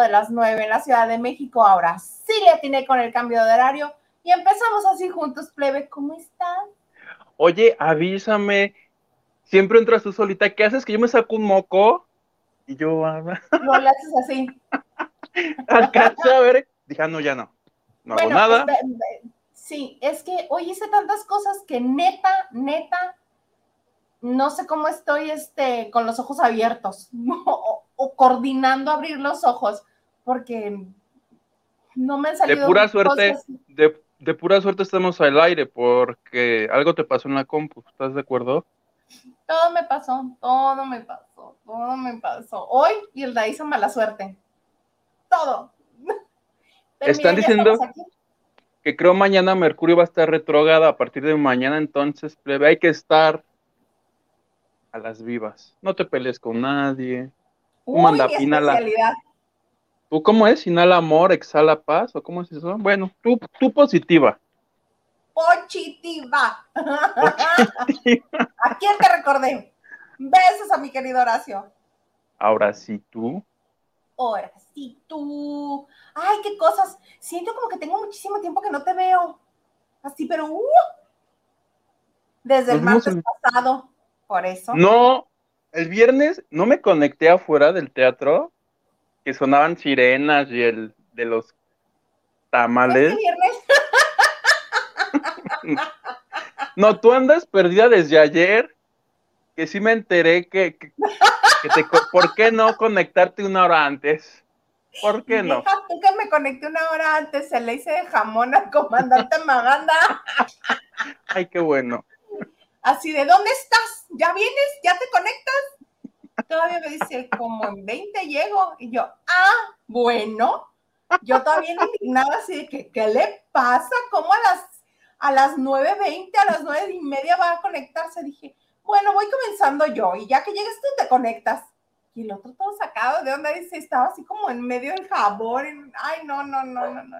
de las nueve en la Ciudad de México. Ahora sí le atiné con el cambio de horario y empezamos así juntos, plebe. ¿Cómo estás? Oye, avísame. Siempre entras tú solita. ¿Qué haces? Que yo me saco un moco y yo. No le haces así. Alcancé a ver. Dije, ah, no, ya no. No hago nada. Pues, sí, es que hoy hice tantas cosas que neta, neta, no sé cómo estoy este, con los ojos abiertos o, coordinando abrir los ojos, porque no me han salido. De pura suerte, de, de, pura suerte estamos al aire, porque algo te pasó en la compu, ¿estás de acuerdo? Todo me pasó, todo me pasó, todo me pasó. Hoy y el de hizo mala suerte. Todo. Están diciendo que creo mañana Mercurio va a estar retrogada a partir de mañana, entonces hay que estar a las vivas. No te pelees con nadie. Uy, manda, inhala. ¿Tú cómo es? ¿Inhala amor, exhala paz? ¿O cómo es eso? Bueno, tú, tú positiva. Positiva. ¿A quién te recordé? Besos a mi querido Horacio. Ahora sí tú. Ahora sí tú. Ay, qué cosas. Siento como que tengo muchísimo tiempo que no te veo. Así, pero uh, desde el martes pasado. Por eso. No, el viernes no me conecté afuera del teatro, que sonaban sirenas y el de los tamales. ¿Este viernes? no, tú andas perdida desde ayer, que sí me enteré que, que, te, ¿por qué no conectarte una hora antes? ¿Por qué no? Tú que me conecté una hora antes, se le hice de jamón al comandante Maganda. Ay, qué bueno. Así de, ¿dónde estás? ¿Ya vienes? ¿Ya te conectas? Todavía me dice, como en 20 llego. Y yo, ah, bueno. Yo todavía indignada así de que, ¿qué le pasa? ¿Cómo a las, a las 9.20, a las 9 y media va a conectarse? Dije, bueno, voy comenzando yo y ya que llegues tú te conectas. Y el otro todo sacado de onda dice, estaba así como en medio del jabón. Ay, no, no, no, no, no.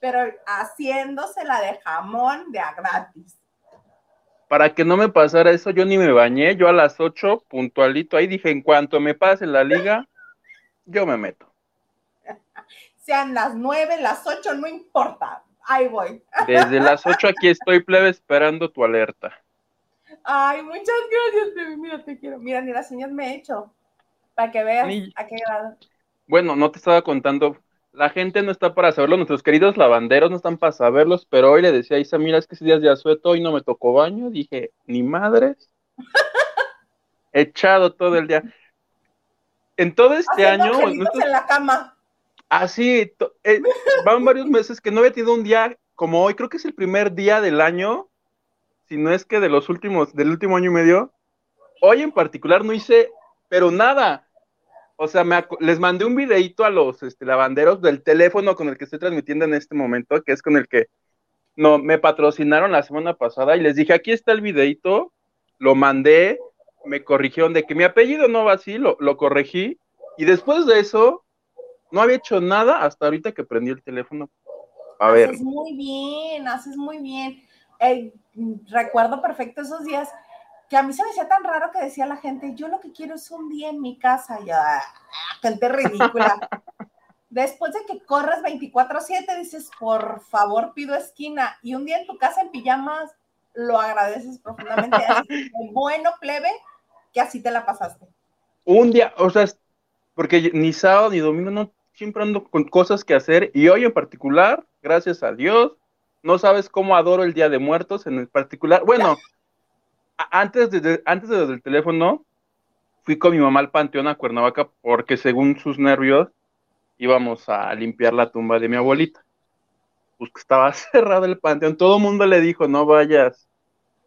pero haciéndose la de jamón de a gratis para que no me pasara eso, yo ni me bañé, yo a las 8, puntualito, ahí dije, en cuanto me pase la liga, yo me meto. Sean las 9, las 8, no importa, ahí voy. Desde las 8 aquí estoy, plebe, esperando tu alerta. Ay, muchas gracias, mira, te quiero. Mira, ni las señas me he hecho, para que veas a qué grado. Bueno, no te estaba contando la gente no está para saberlo, nuestros queridos lavanderos no están para saberlos, pero hoy le decía a Isa, mira, es que ese día de asueto, y no me tocó baño, dije, ni madres, echado todo el día. En todo este año... en la cama. Así, ah, eh, van varios meses que no había tenido un día como hoy, creo que es el primer día del año, si no es que de los últimos, del último año y medio, hoy en particular no hice, pero nada, o sea, me, les mandé un videito a los este, lavanderos del teléfono con el que estoy transmitiendo en este momento, que es con el que no, me patrocinaron la semana pasada y les dije, aquí está el videito, lo mandé, me corrigieron de que mi apellido no va así, lo, lo corregí y después de eso no había hecho nada hasta ahorita que prendí el teléfono. A ver. Haces muy bien, haces muy bien. recuerdo perfecto esos días que a mí se me hacía tan raro que decía la gente, yo lo que quiero es un día en mi casa, y ya, gente ridícula. Después de que corres 24/7, dices, por favor, pido esquina, y un día en tu casa en pijamas, lo agradeces profundamente. bueno, plebe, que así te la pasaste. Un día, o sea, porque ni sábado ni domingo no siempre ando con cosas que hacer, y hoy en particular, gracias a Dios, no sabes cómo adoro el Día de Muertos en el particular. Bueno, antes de, antes de del teléfono, fui con mi mamá al panteón a Cuernavaca porque según sus nervios íbamos a limpiar la tumba de mi abuelita. Pues que estaba cerrado el panteón, todo el mundo le dijo, no vayas.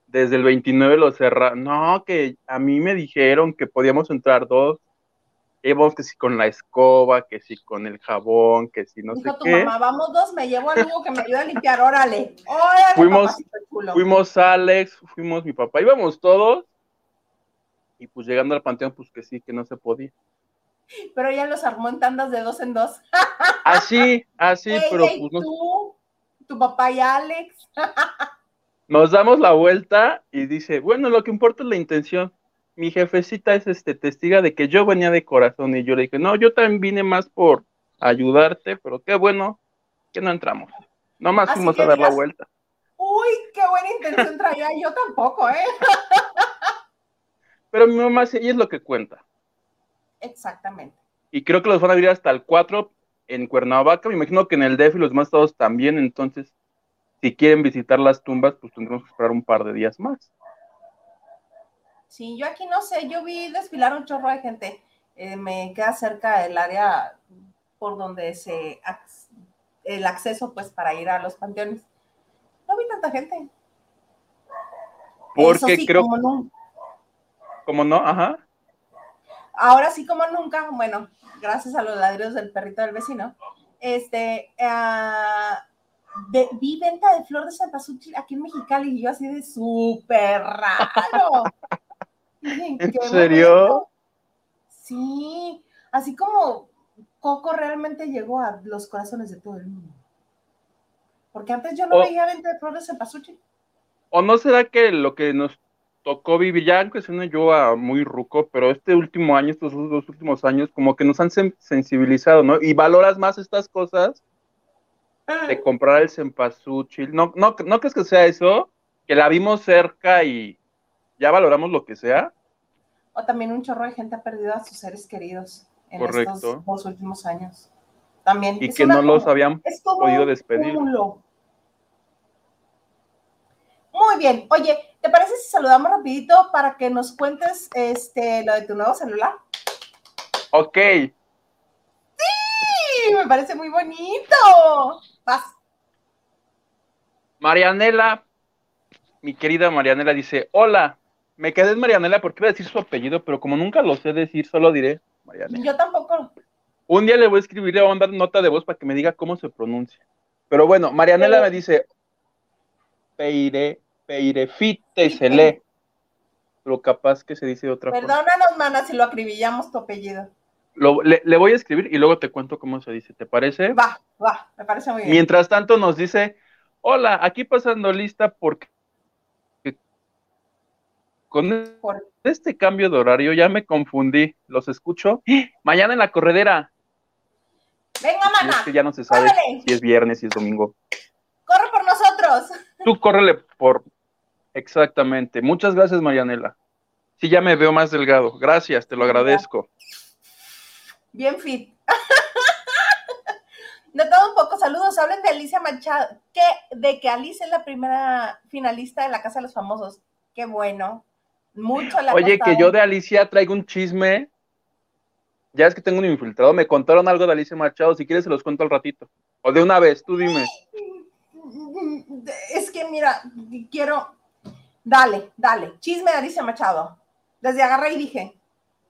Desde el 29 lo cerraron. No, que a mí me dijeron que podíamos entrar dos íbamos que si con la escoba, que si con el jabón, que si no sé tu qué. Mamá, vamos dos, me llevo a Hugo que me ayuda a limpiar, órale. órale fuimos, fuimos Alex, fuimos mi papá, íbamos todos. Y pues llegando al panteón, pues que sí, que no se podía. Pero ya los armó en tandas de dos en dos. Así, así, pero pues no. Tú, tu papá y Alex. Nos damos la vuelta y dice, bueno, lo que importa es la intención. Mi jefecita es este testiga de que yo venía de corazón y yo le dije, no, yo también vine más por ayudarte, pero qué bueno que no entramos. Nomás fuimos a dar la vuelta. Uy, qué buena intención traía, yo tampoco, ¿eh? Pero mi mamá sí, ella es lo que cuenta. Exactamente. Y creo que los van a abrir hasta el 4 en Cuernavaca. Me imagino que en el DF y los demás estados también. Entonces, si quieren visitar las tumbas, pues tendremos que esperar un par de días más. Sí, yo aquí no sé, yo vi desfilar un chorro de gente. Eh, me queda cerca del área por donde se el acceso pues para ir a los panteones. No vi tanta gente. Porque creo como no. como no, ajá. Ahora sí como nunca, bueno, gracias a los ladridos del perrito del vecino, este, uh, vi venta de flor de Cempasúchil aquí en Mexicali y yo así de súper raro. ¿En serio? Sí, así como Coco realmente llegó a los corazones de todo el mundo. Porque antes yo no veía venta de flores en Pasuchi. ¿O no será que lo que nos tocó vivir, ya aunque suene yo a muy ruco, pero este último año, estos dos últimos años, como que nos han sensibilizado, ¿no? Y valoras más estas cosas de ah. comprar el cempasúchil. No, no, no crees que sea eso, que la vimos cerca y ya valoramos lo que sea. O también un chorro de gente ha perdido a sus seres queridos en estos dos últimos años. También. Y que no los habían podido despedir. Muy bien. Oye, ¿te parece si saludamos rapidito para que nos cuentes este, lo de tu nuevo celular? Ok. Sí, me parece muy bonito. Paz. Marianela, mi querida Marianela dice, hola, me quedé en Marianela porque iba a decir su apellido, pero como nunca lo sé decir, solo diré Marianela. Yo tampoco. Un día le voy a escribir, le voy a mandar nota de voz para que me diga cómo se pronuncia. Pero bueno, Marianela me dice, Peire, Peirefite se lee. Lo capaz que se dice otra cosa. Perdónanos, mana, si lo acribillamos tu apellido. le, voy a escribir y luego te cuento cómo se dice. ¿Te parece? Va, va, me parece muy bien. Mientras tanto nos dice, hola, aquí pasando lista porque con este cambio de horario ya me confundí. Los escucho. Mañana en la corredera. Venga, mana. Es que ya no se sabe si es viernes, si es domingo. Corre por nosotros. Tú córrele por. Exactamente. Muchas gracias, Marianela. Sí, ya me veo más delgado. Gracias, te lo agradezco. Bien fit. De todo un poco, saludos. Hablen de Alicia Machado. Que, de que Alicia es la primera finalista de la Casa de los Famosos. Qué bueno. Mucho la Oye, que yo de Alicia traigo un chisme ya es que tengo un infiltrado, me contaron algo de Alicia Machado, si quieres se los cuento al ratito. O de una vez, tú dime. Es que mira, quiero, dale, dale, chisme de Alicia Machado. Desde agarré y dije.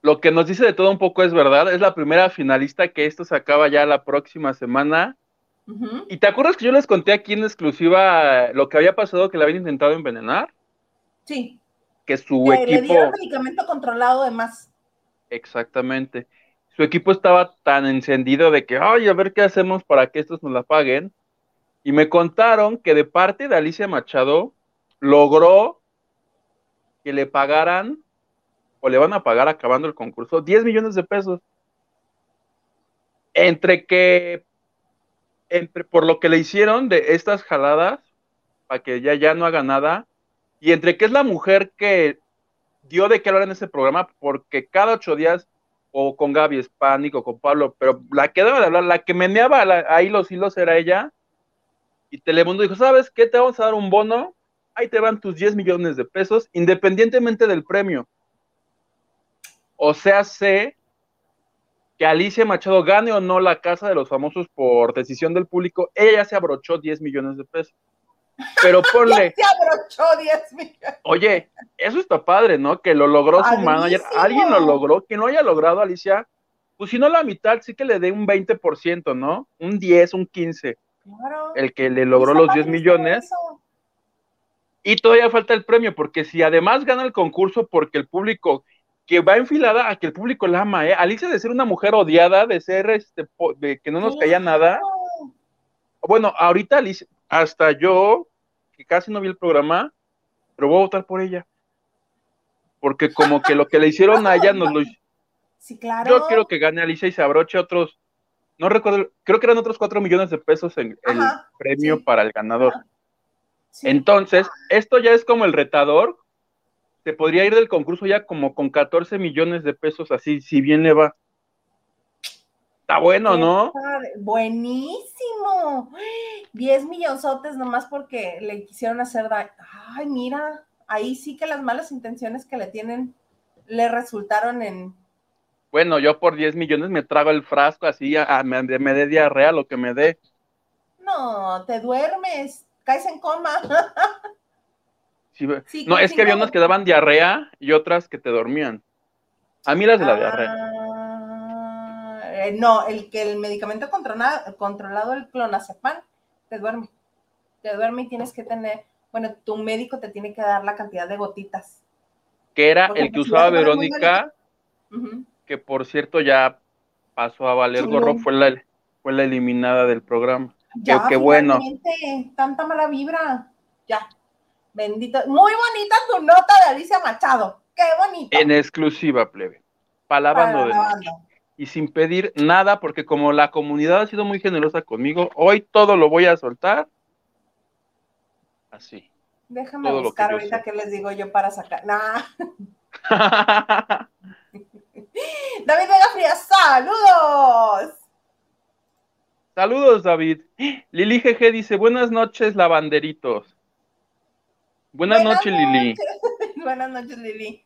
Lo que nos dice de todo un poco es verdad, es la primera finalista que esto se acaba ya la próxima semana. ¿Y te acuerdas que yo les conté aquí en exclusiva lo que había pasado, que la habían intentado envenenar? Sí. Que su equipo... Le dieron medicamento controlado de más. Exactamente su equipo estaba tan encendido de que, ay, a ver qué hacemos para que estos nos la paguen. Y me contaron que de parte de Alicia Machado logró que le pagaran, o le van a pagar acabando el concurso, 10 millones de pesos. Entre que, entre, por lo que le hicieron de estas jaladas, para que ya, ya no haga nada, y entre que es la mujer que dio de qué hablar en ese programa, porque cada ocho días o con Gaby Hispánico, con Pablo, pero la que daba de hablar, la que meneaba ahí los hilos era ella. Y Telemundo dijo, ¿sabes qué? Te vamos a dar un bono, ahí te van tus 10 millones de pesos, independientemente del premio. O sea, sé que Alicia Machado gane o no la casa de los famosos por decisión del público, ella se abrochó 10 millones de pesos. Pero ponle. se abrochó 10 millones. Oye, eso está padre, ¿no? Que lo logró su manager. Alguien lo logró. Que no haya logrado, Alicia, pues si no la mitad, sí que le dé un 20%, ¿no? Un 10, un 15. Claro. El que le logró los 10 millones. Y todavía falta el premio, porque si además gana el concurso porque el público que va enfilada a que el público la ama, ¿eh? Alicia de ser una mujer odiada, de ser este, de que no nos caía nada. Bueno, ahorita Alicia, hasta yo, que casi no vi el programa, pero voy a votar por ella. porque como que lo que le hicieron a ella nos lo... Sí, claro. Yo quiero que gane Alicia y se abroche otros, no recuerdo, creo que eran otros cuatro millones de pesos en el Ajá, premio sí. para el ganador. Sí. Entonces, esto ya es como el retador, se podría ir del concurso ya como con 14 millones de pesos, así, si bien le va. Está bueno, Qué ¿no? padre, Buenísimo. 10 millonzotes nomás porque le quisieron hacer daño. Ay, mira, ahí sí que las malas intenciones que le tienen le resultaron en. Bueno, yo por 10 millones me trago el frasco así, a- a- me, me dé diarrea, lo que me dé. No, te duermes, caes en coma. Sí, ve- Sí, no, es que había unas que daban diarrea y otras que te dormían. A mí las de la diarrea. Eh, no, el que el medicamento controlado, controlado, el clonazepam, te duerme. Te duerme y tienes que tener, bueno, tu médico te tiene que dar la cantidad de gotitas. Que era Porque el que pues, usaba Verónica, que por cierto ya pasó a valer Sí. gorro, fue la, fue la eliminada del programa. Ya, qué bueno. Tanta mala vibra. Ya. Bendito. Muy bonita tu nota de Alicia Machado. Qué bonita. En exclusiva, plebe. Palabando de Para banda. Y sin pedir nada, porque como la comunidad ha sido muy generosa conmigo, hoy todo lo voy a soltar. Así. Déjame Todo lo que buscar ahorita qué les digo yo para sacar. Nah. David Vega Frías, saludos. Saludos, David. Lili GG dice, buenas noches, lavanderitos. Buenas, noches, Lili. noches. Buenas noches, Lili.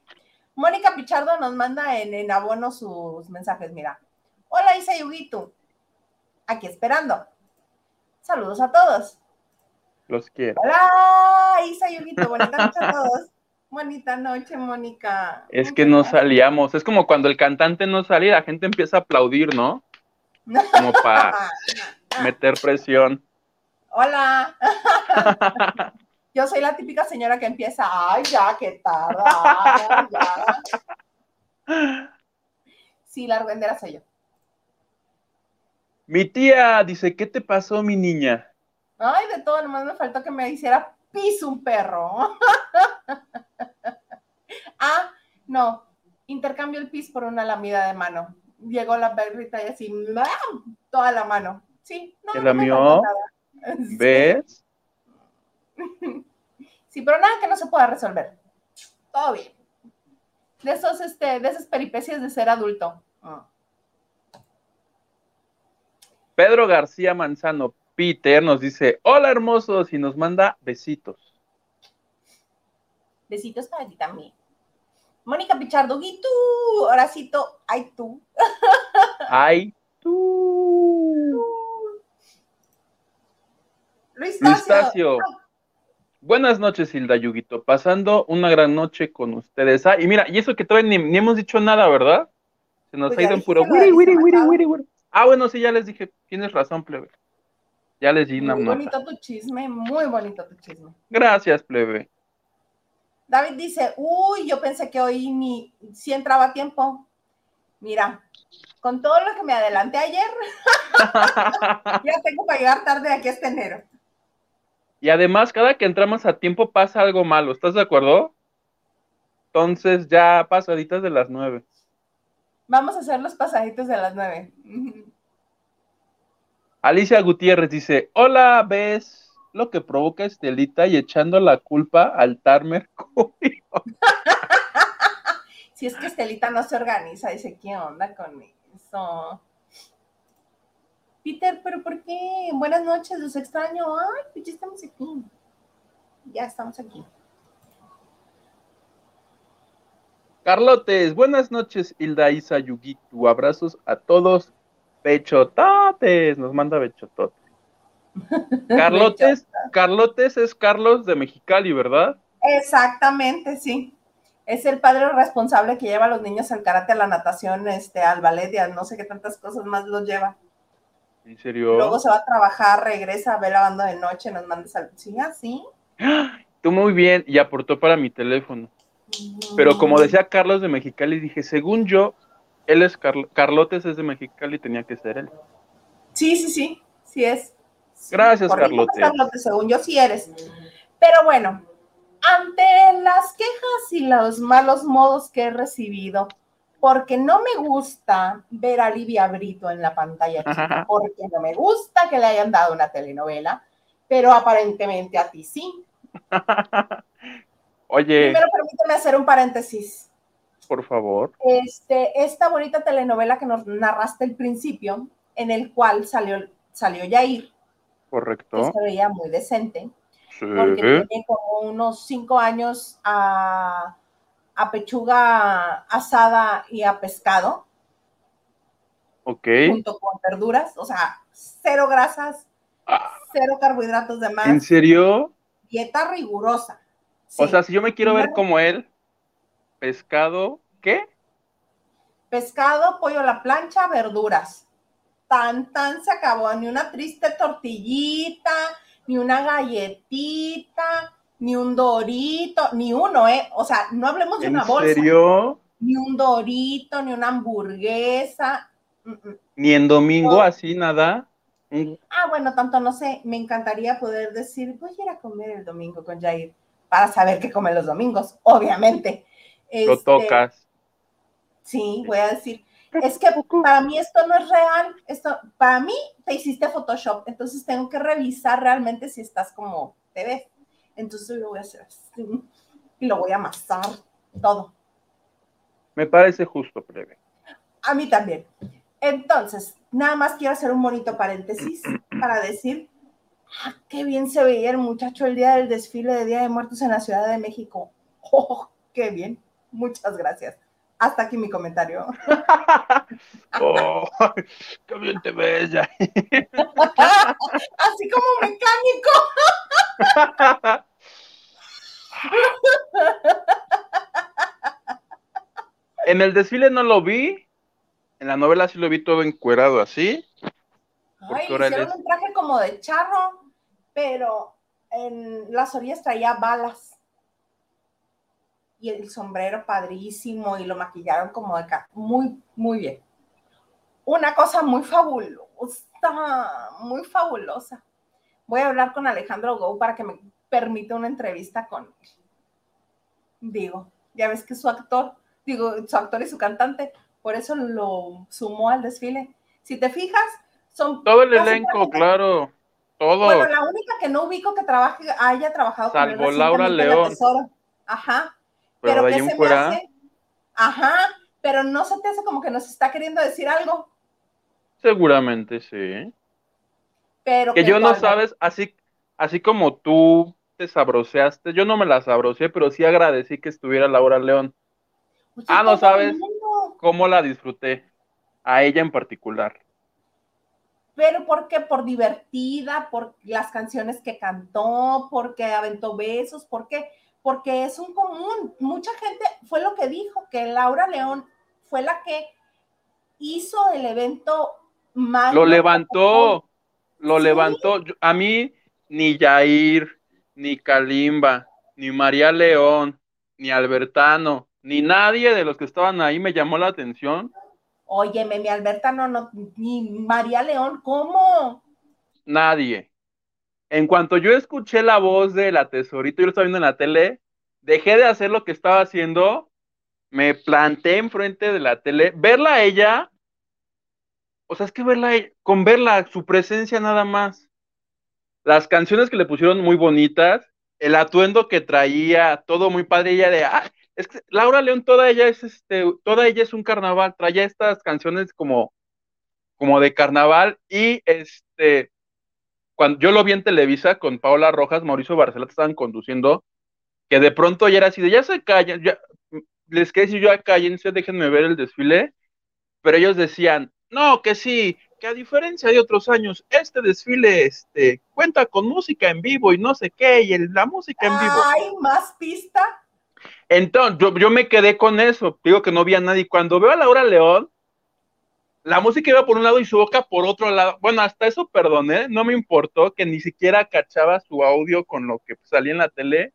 Mónica Pichardo nos manda en, en abono sus mensajes. Mira. Hola, Isa Yuguito. Aquí esperando. Saludos a todos. Los quiero. Hola, Isa Yuguito. Bonita noche a todos. Bonita noche, Mónica. Es que no salíamos. Es como cuando el cantante no sale y la gente empieza a aplaudir, ¿no? Como para meter presión. Hola. Yo soy la típica señora que empieza, ay, ya, qué ay, ya. Sí, la argüendera soy yo. Mi tía dice, ¿qué te pasó, mi niña? Ay, de todo, nomás me faltó que me hiciera pis un perro. ah, no, intercambio el pis por una lamida de mano. Llegó la perrita y así, ¡mam! toda la mano. Sí, no, ¿Te no me lamió? Sí. ¿Ves? Sí, pero nada que no se pueda resolver. Todo bien. De esos, este, de esas peripecias de ser adulto. Ah. Pedro García Manzano, Peter, nos dice, hola hermosos, y nos manda besitos. Besitos para ti también. Mónica Pichardo, y tú, Horacito, ay tú. Ay, tú. Luis Luis Tacio. Tacio. Buenas noches, Hilda Yuguito. Pasando una gran noche con ustedes. Ah, y mira, y eso que todavía ni, ni hemos dicho nada, ¿verdad? Se nos Pues ha ido en puro wiri, wiri, wiri. Ah, bueno, sí, ya les dije. Tienes razón, plebe. Ya les di una Muy nota. bonito tu chisme, muy bonito tu chisme. Gracias, plebe. David dice, uy, yo pensé que hoy ni si entraba a tiempo. Mira, con todo lo que me adelanté ayer, ya tengo para llegar tarde aquí a este enero. Y además, cada que entramos a tiempo pasa algo malo. ¿Estás de acuerdo? Entonces, ya pasaditas de las nueve. Vamos a hacer los pasaditos de las nueve. Alicia Gutiérrez dice, hola, ¿ves lo que provoca Estelita y echando la culpa al Tar Mercurio? Si es que Estelita no se organiza, dice, ¿qué onda con eso? Peter, ¿pero por qué? Buenas noches, los extraño. Ay, pues ya estamos aquí. Ya estamos aquí. Carlotes, buenas noches, Hilda Isa Yugitu. Abrazos a todos. Bechototes, nos manda Bechototes. Carlotes, Carlotes es Carlos de Mexicali, ¿verdad? Exactamente, sí. Es el padre responsable que lleva a los niños al karate, a la natación, este, al ballet y a no sé qué tantas cosas más los lleva. ¿En serio? Luego se va a trabajar, regresa, ve la banda de noche, nos manda sal... Sí, así. Tú muy bien, y aportó para mi teléfono. Pero como decía Carlos de Mexicali, dije, según yo, él es Carl- Carlotes es de Mexicali, tenía que ser él. Sí, sí, sí, sí es. Sí, Gracias, corrígeme, Carlote. Carlote, según yo sí eres. Pero bueno, ante la las quejas y los malos modos que he recibido, porque no me gusta ver a Livia Brito en la pantalla chica, porque no me gusta que le hayan dado una telenovela, pero aparentemente a ti sí. Oye. Primero permíteme hacer un paréntesis. Por favor. Este, esta bonita telenovela que nos narraste al principio, en el cual salió, salió Yair. Correcto. Que se veía muy decente. Sí. Porque tiene como unos cinco años a, a pechuga asada y a pescado. Ok. Junto con verduras, o sea, cero grasas, ah. cero carbohidratos de más. ¿En serio? Dieta rigurosa. Sí. O sea, si yo me quiero ver como él, pescado, ¿qué? Pescado, pollo a la plancha, verduras. Tan, tan se acabó. Ni una triste tortillita, ni una galletita, ni un dorito, ni uno, ¿eh? O sea, no hablemos de una bolsa. ¿En serio? Ni un dorito, ni una hamburguesa. Ni en domingo, así, nada. Ah, bueno, tanto no sé. Me encantaría poder decir, voy a ir a comer el domingo con Jair para saber qué come los domingos, obviamente. Lo este, tocas. Sí, voy a decir. Es que para mí esto no es real. Esto, para mí te hiciste Photoshop, entonces tengo que revisar realmente si estás como te ves. Entonces lo voy a hacer así y lo voy a amasar todo. Me parece justo, breve. A mí también. Entonces, nada más quiero hacer un bonito paréntesis para decir ah, qué bien se veía el muchacho el día del desfile de Día de Muertos en la Ciudad de México. ¡Oh, qué bien! Muchas gracias. Hasta aquí mi comentario. oh, ¡Qué bien te ves, ya! Así como mecánico. en el desfile no lo vi. En la novela sí lo vi todo encuerado así. Ay, hicieron un traje como de charro, pero en las orillas traía balas y el sombrero padrísimo y lo maquillaron como de acá. Muy, muy bien. Una cosa muy fabulosa, muy fabulosa. Voy a hablar con Alejandro Go para que me permita una entrevista con él. Digo, ya ves que su actor, digo, su actor y su cantante, por eso lo sumó al desfile. Si te fijas, son... Todo el elenco, claro. Todo. Bueno, la única que no ubico que trabaje, haya trabajado Salvo con él, Laura León. Ajá, pero, pero ¿qué se fuera... me hace? Ajá, pero no se te hace como que nos está queriendo decir algo. Seguramente sí. Pero que yo no sabes, así, así como tú te sabroseaste, yo no me la sabroseé, pero sí agradecí que estuviera Laura León. Pues ah, no sabes cómo la disfruté, a ella en particular. Pero ¿por qué? Por divertida, por las canciones que cantó, porque aventó besos, ¿por qué? Porque es un común. Mucha gente fue lo que dijo, que Laura León fue la que hizo el evento más. Lo levantó, lo ¿Sí? levantó. A mí, ni Jair, ni Kalimba, ni María León, ni Albertano, ni nadie de los que estaban ahí me llamó la atención. Óyeme, mi Albertano, no, ni María León, ¿cómo? Nadie. En cuanto yo escuché la voz de la tesorito, yo lo estaba viendo en la tele, dejé de hacer lo que estaba haciendo, me planté enfrente de la tele, verla a ella, o sea, es que verla, con verla, su presencia nada más. Las canciones que le pusieron muy bonitas, el atuendo que traía, todo muy padre, ella de, ah, es que Laura León, toda ella es este, toda ella es un carnaval, traía estas canciones como, como de carnaval y este, cuando yo lo vi en Televisa con Paola Rojas, Mauricio Barcelona estaban conduciendo, que de pronto ya era así de ya se callan, ya, les quedé decir yo cállense, déjenme ver el desfile, pero ellos decían, no, que sí, que a diferencia de otros años, este desfile este, cuenta con música en vivo y no sé qué, y el, la música en vivo. ¿Hay más pista? Entonces, yo, yo me quedé con eso, digo que no vi a nadie. Cuando veo a Laura León, la música iba por un lado y su boca por otro lado. Bueno, hasta eso perdoné, no me importó que ni siquiera cachaba su audio con lo que salía en la tele.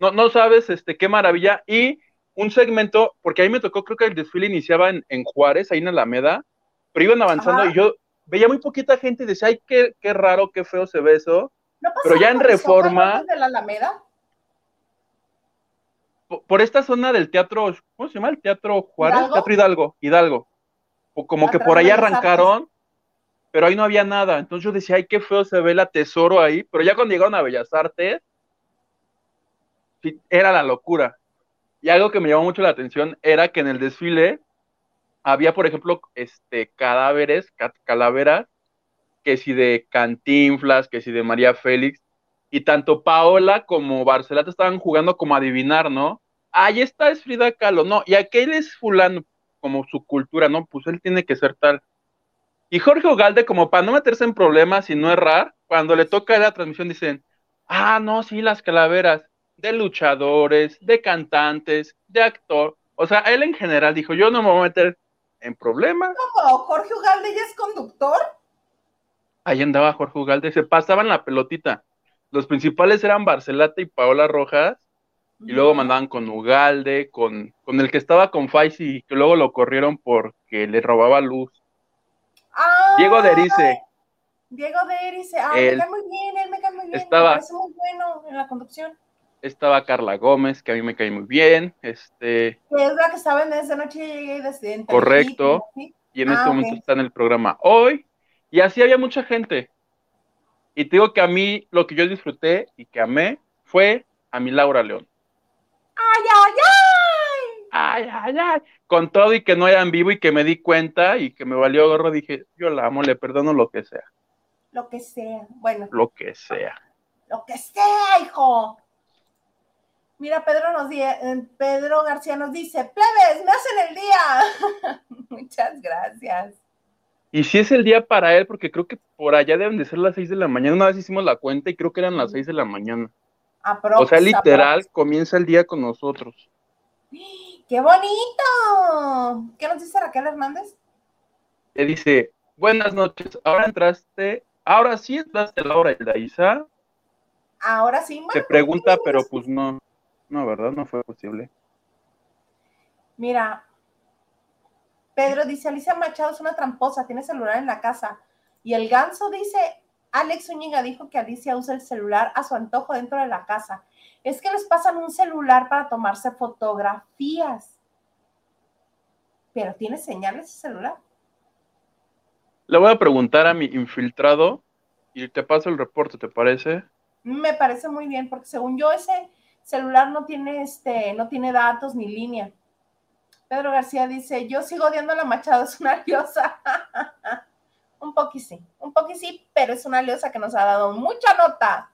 No, no sabes este, qué maravilla. Y un segmento, porque ahí me tocó, creo que el desfile iniciaba en, en Juárez, ahí en Alameda, pero iban avanzando Ajá. y yo veía muy poquita gente y decía, ay, qué, qué raro, qué feo se ve eso. ¿No pero ya en reforma. de la Alameda? por esta zona del teatro, ¿cómo se llama? El teatro Juárez, ¿Hidalgo? teatro Hidalgo, Hidalgo. O como que por ahí arrancaron, pero ahí no había nada. Entonces yo decía, ay, qué feo se ve el tesoro ahí. Pero ya cuando llegaron a Bellas Artes, era la locura. Y algo que me llamó mucho la atención era que en el desfile había, por ejemplo, este, cadáveres, ca- calaveras, que si de Cantinflas, que si de María Félix, y tanto Paola como Barcelata estaban jugando como a adivinar, ¿no? Ahí está es Frida Kahlo, no, y aquel es fulano, como su cultura, ¿no? Pues él tiene que ser tal. Y Jorge Ogalde, como para no meterse en problemas y no errar, cuando le toca la transmisión dicen, ah, no, sí, las calaveras, de luchadores, de cantantes, de actor. O sea, él en general dijo, yo no me voy a meter en problemas. ¿Cómo? ¿Jorge Ugalde ya es conductor? Ahí andaba Jorge Ugalde, se pasaban la pelotita. Los principales eran Barcelata y Paola Rojas, y luego mandaban con Ugalde, con, con el que estaba con Faisy, que luego lo corrieron porque le robaba luz. Ah, Diego Derice, Diego Derice. Ah, Él- me cae muy bien, él me cae muy bien. Estaba- Me parece muy bueno en la conducción. estaba Carla Gómez, que a mí me cae muy bien, este, es la que estaba en esa noche llegué y decidí. Correcto. y en Ah, este momento ok. está en el programa hoy, y así había mucha gente. Y te digo que a mí lo que yo disfruté y que amé fue a mi Laura León. ¡Ay, ay, ay! ay, ay, ay, con todo y que no era en vivo y que me di cuenta y que me valió gorro, dije, yo la amo, le perdono lo que sea, Lo que sea. Bueno, lo que sea. lo que sea, hijo. Mira, Pedro nos di- eh, Pedro García nos dice, plebes, me hacen el día. Muchas gracias. Y si es el día para él, porque creo que por allá deben de ser las 6 de la mañana, una vez hicimos la cuenta y creo que eran las 6 de la mañana. Aprox, O sea, literal, aprox. comienza el día con nosotros. ¡Qué bonito! ¿Qué nos dice Raquel Hernández? Le dice, buenas noches, ahora entraste, ahora sí entraste a la hora de la Isa. Ahora sí, Se bueno, pregunta, pero pues no, no, ¿verdad? No fue posible. Mira, Pedro dice, Alicia Machado es una tramposa, tiene celular en la casa. Y el ganso dice, Alex Zúñiga dijo que Alicia usa el celular a su antojo dentro de la casa. Es que les pasan un celular para tomarse fotografías. Pero tiene señal ese celular. Le voy a preguntar a mi infiltrado y te paso el reporte, ¿te parece? Me parece muy bien, porque según yo, ese celular no tiene este, no tiene datos ni línea. Pedro García dice, yo sigo odiando a la Machado, es una liosa. un poqui sí, un poqui sí, pero es una liosa que nos ha dado mucha nota.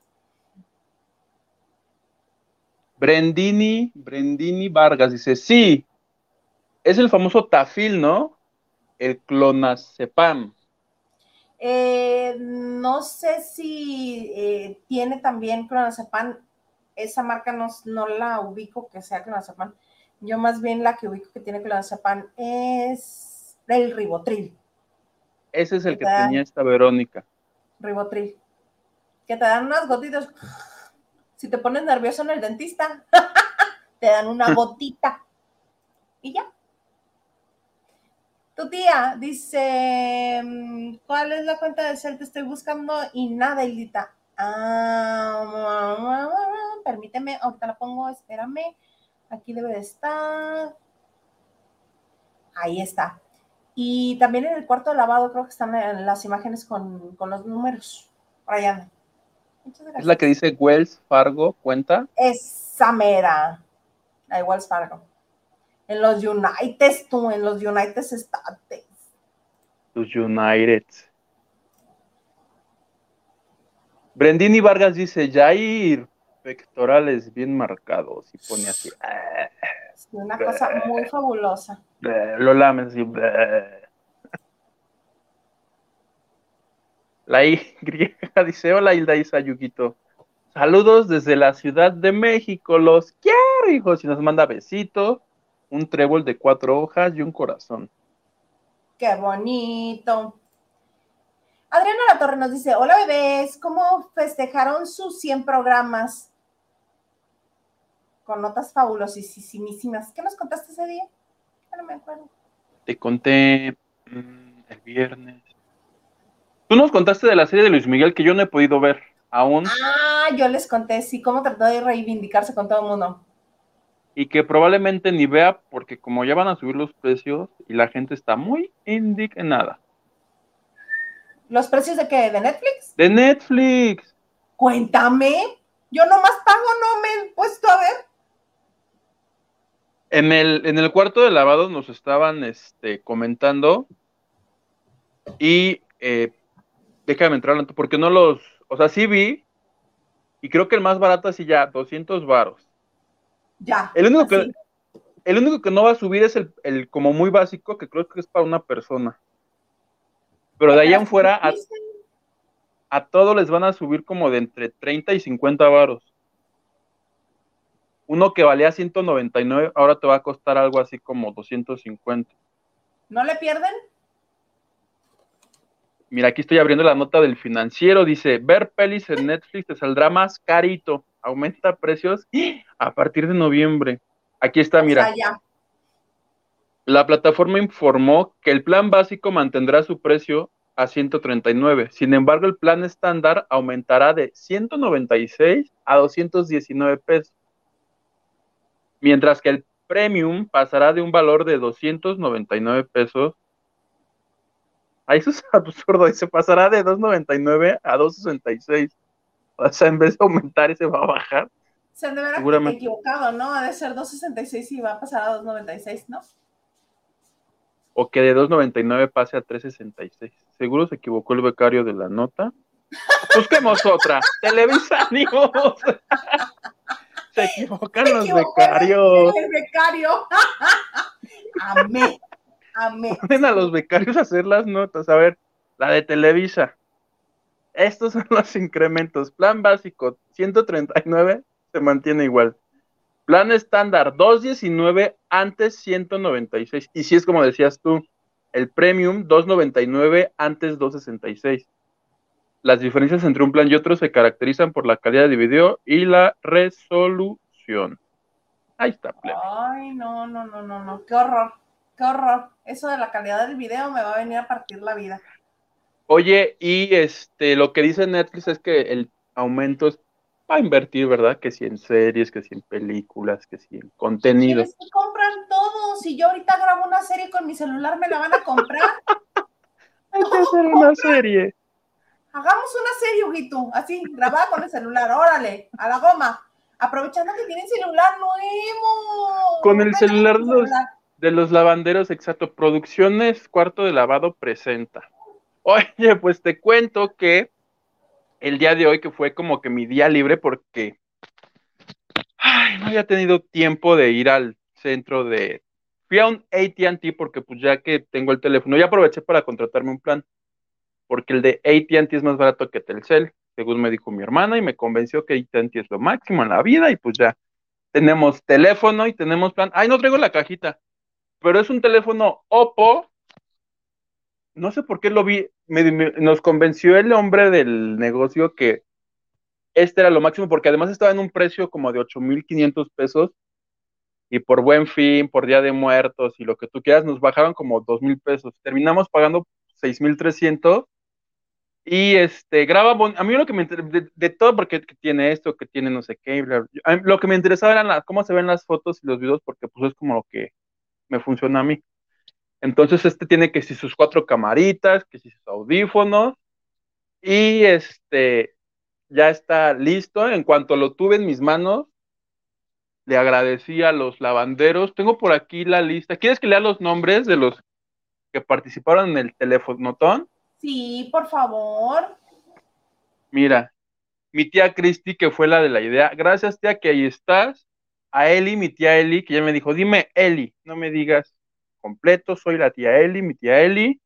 Brendini, Brendini Vargas dice, sí, es el famoso tafil, ¿no? El clonazepam. Eh, no sé si eh, tiene también clonazepam, esa marca no, no la ubico que sea clonazepam. Yo más bien la que ubico que tiene clonazepam es el ribotril. Ese es el que tenía esta Verónica. Ribotril. Que te dan unas gotitas. Si te pones nervioso en el dentista, te dan una gotita. Y ya. Tu tía dice, mm, ¿cuál es la cuenta de Cel? Te estoy buscando y nada, Hildita. Ah, permíteme, ahorita la pongo, espérame. Aquí debe de estar. Ahí está. Y también en el cuarto de lavado creo que están en las imágenes con, con los números. Gracias. Es la que dice Wells Fargo, cuenta. Esa mera. La de Wells Fargo. En los United, tú, en los United States. Los United. Brendini Vargas dice, Jair, pectorales bien marcados. Y pone así, "Ah". Una cosa muy fabulosa. Bleh, lo lames bleh. La Y dice, hola Hilda Isa Yuguito. Saludos desde la Ciudad de México. Los quiero, hijos. Y nos manda besitos, un trébol de cuatro hojas y un corazón. Qué bonito. Adriana La Torre nos dice, hola bebés, ¿cómo festejaron sus 100 programas? Con notas fabulosísimas. ¿Qué nos contaste ese día? Ya no me acuerdo. Te conté mm, el viernes. Tú nos contaste de la serie de Luis Miguel que yo no he podido ver aún. Ah, yo les conté, sí, cómo trató de reivindicarse con todo el mundo. y que probablemente ni vea porque como ya van a subir los precios y la gente está muy indignada. ¿Los precios de qué? ¿De Netflix? De Netflix. Cuéntame. Yo nomás pago, no me he puesto a ver. En el, en el cuarto de lavado nos estaban este, comentando y eh, déjame entrar, porque no los, o sea, sí vi y creo que el más barato así ya, 200 varos. Ya. El único, que, el único que no va a subir es el, el, como muy básico, que creo que es para una persona. Pero de allá en fuera, a, a todos les van a subir como de entre 30 y 50 varos. Uno que valía 199, ahora te va a costar algo así como 250. ¿No le pierden? Mira, aquí estoy abriendo la nota del financiero. Dice, ver pelis en Netflix te saldrá más carito. Aumenta precios a partir de noviembre. Aquí está, mira. La plataforma informó que el plan básico mantendrá su precio a 139. Sin embargo, el plan estándar aumentará de 196 a 219 pesos. Mientras que el premium pasará de un valor de 299 pesos Ahí eso es absurdo, y se pasará de 2.99 a 2.66. O sea, en vez de aumentar, se va a bajar. Se han de ver equivocado, ¿no? Ha de ser 2.66 y va a pasar a 2.96, ¿no? O que de 2.99 pase a 3.66. Seguro se equivocó el becario de la nota. Busquemos otra. Televisa News. se equivocan los becarios. El becario. Amén. Ponen a los becarios a hacer las notas. A ver, la de Televisa. Estos son los incrementos. Plan básico 139 se mantiene igual. Plan estándar 219 antes 196. Y si es como decías tú, el premium 299 antes 266. Las diferencias entre un plan y otro se caracterizan por la calidad de video y la resolución. Ahí está. Ay, no, no, no, no, no, qué horror. Qué horror. Eso de la calidad del video me va a venir a partir la vida. Oye, y este, lo que dice Netflix es que el aumento es para invertir, ¿verdad? Que si en series, que si en películas, que si en contenido. Es que compran todo. Si yo ahorita grabo una serie con mi celular, ¿me la van a comprar? Hay que hacer una serie. Hagamos una serie, Huguito, así, grabada con el celular, órale, a la goma. Aprovechando que tienen celular nuevo. Con el celular, celular. De los lavanderos, exacto. Producciones Cuarto de Lavado presenta. Oye, pues te cuento que el día de hoy, que fue como que mi día libre, porque ay, no había tenido tiempo de ir al centro de. Fui a un ATT porque, pues ya que tengo el teléfono, ya aproveché para contratarme un plan, porque el de ATT es más barato que Telcel, según me dijo mi hermana, y me convenció que ATT es lo máximo en la vida, y pues ya tenemos teléfono y tenemos plan. Ay, no traigo la cajita pero es un teléfono Oppo. No sé por qué lo vi, nos convenció el hombre del negocio que este era lo máximo, porque además estaba en un precio como de 8.500 pesos y por buen fin, por Día de Muertos y lo que tú quieras, nos bajaron como 2.000 pesos. Terminamos pagando 6.300 y este, graba, a mí lo que me de, de, todo, porque tiene esto, que tiene no sé qué, lo que me interesaba eran cómo se ven las fotos y los videos, porque pues es como lo que me funciona a mí. Entonces este tiene que si sus cuatro camaritas, que si sus audífonos y este ya está listo. En cuanto lo tuve en mis manos, le agradecí a los lavanderos. Tengo por aquí la lista. ¿Quieres que lea los nombres de los que participaron en el teléfono Sí, por favor. Mira, mi tía Cristi, que fue la de la idea. Gracias, tía, que ahí estás a Eli, mi tía Eli, que ya me dijo, dime Eli, no me digas completo, soy la tía Eli, mi tía Eli.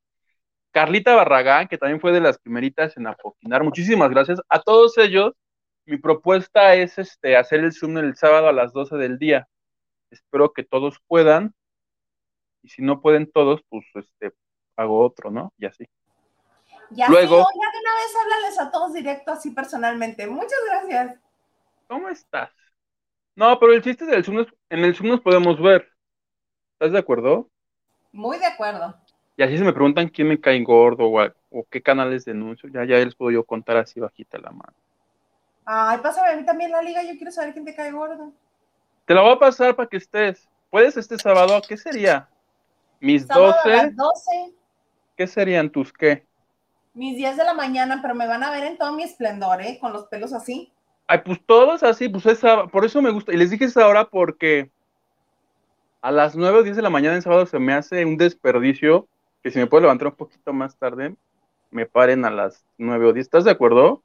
Carlita Barragán, que también fue de las primeritas en apoquinar, muchísimas gracias. A todos ellos, mi propuesta es este, hacer el Zoom el sábado a las 12 del día. Espero que todos puedan. Y si no pueden todos, pues este, hago otro, ¿no? Y así. Ya Luego, ya de una vez háblales a todos directo así personalmente. Muchas gracias. ¿Cómo estás? No, pero el chiste del Zoom en el Zoom nos podemos ver. ¿Estás de acuerdo? Muy de acuerdo. Y así se me preguntan quién me cae gordo o, qué canales denuncio, ya, ya les puedo yo contar así bajita la mano. Ay, pásame a mí también la liga, yo quiero saber quién te cae gordo. Te la voy a pasar para que estés. ¿Puedes este sábado? ¿Qué sería? Mis Sábado a 12. las 12, ¿Qué serían tus qué? Mis 10 de la mañana, pero me van a ver en todo mi esplendor, ¿eh? Con los pelos así. Ay, pues todos así, pues esa, por eso me gusta. Y les dije esa hora porque a las 9 o 10 de la mañana en sábado se me hace un desperdicio que si me puedo levantar un poquito más tarde, me paren a las 9 o 10. ¿Estás de acuerdo?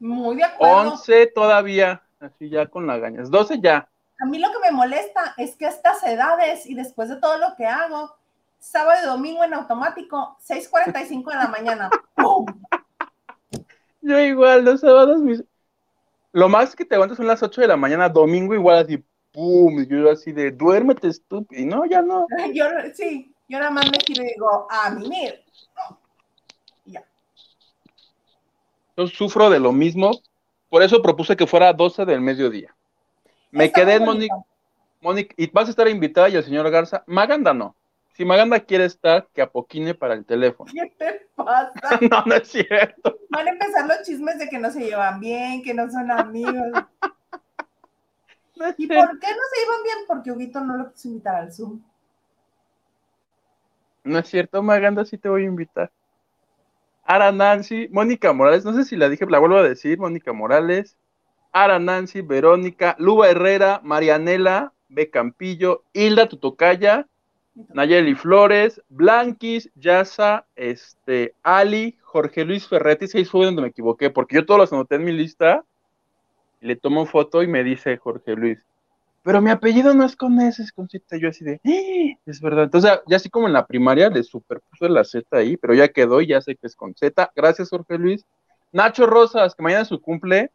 Muy de acuerdo. 11 todavía, así ya con las gañas. 12 ya. A mí lo que me molesta es que a estas edades y después de todo lo que hago, sábado y domingo en automático, 6:45 de la mañana. ¡pum! Yo igual, los sábados, mis... lo más que te aguantas son las 8 de la mañana, domingo igual así, pum, y yo así de, duérmete estúpido, y no, ya no. Yo, sí, yo nada más me giro y digo, a mimir. Y ya. Yo sufro de lo mismo, por eso propuse que fuera 12 del mediodía. Me Está quedé en Mónica. Mónica, y vas a estar invitada y el señor Garza, Maganda no. Si Maganda quiere estar, que apoquine para el teléfono. ¿Qué te pasa? no, no es cierto. Van a empezar los chismes de que no se llevan bien, que no son amigos. No ¿Y cierto. por qué no se llevan bien? Porque Huguito no lo quiso invitar al Zoom. No es cierto, Maganda, sí te voy a invitar. Ara Nancy, Mónica Morales, no sé si la dije, la vuelvo a decir, Mónica Morales, Ara Nancy, Verónica, Luba Herrera, Marianela, B. Campillo, Hilda Tutocaya, Nayeli Flores, Blanquis, Yasa, este, Ali, Jorge Luis Ferretti, seis fue donde me equivoqué, porque yo todos los anoté en mi lista, y le tomo foto y me dice Jorge Luis, pero mi apellido no es con S, es con Z, yo así de, "Ah, es verdad, entonces ya así como en la primaria le superpuse la Z ahí, pero ya quedó y ya sé que es con Z, gracias Jorge Luis, Nacho Rosas, que mañana es su cumple,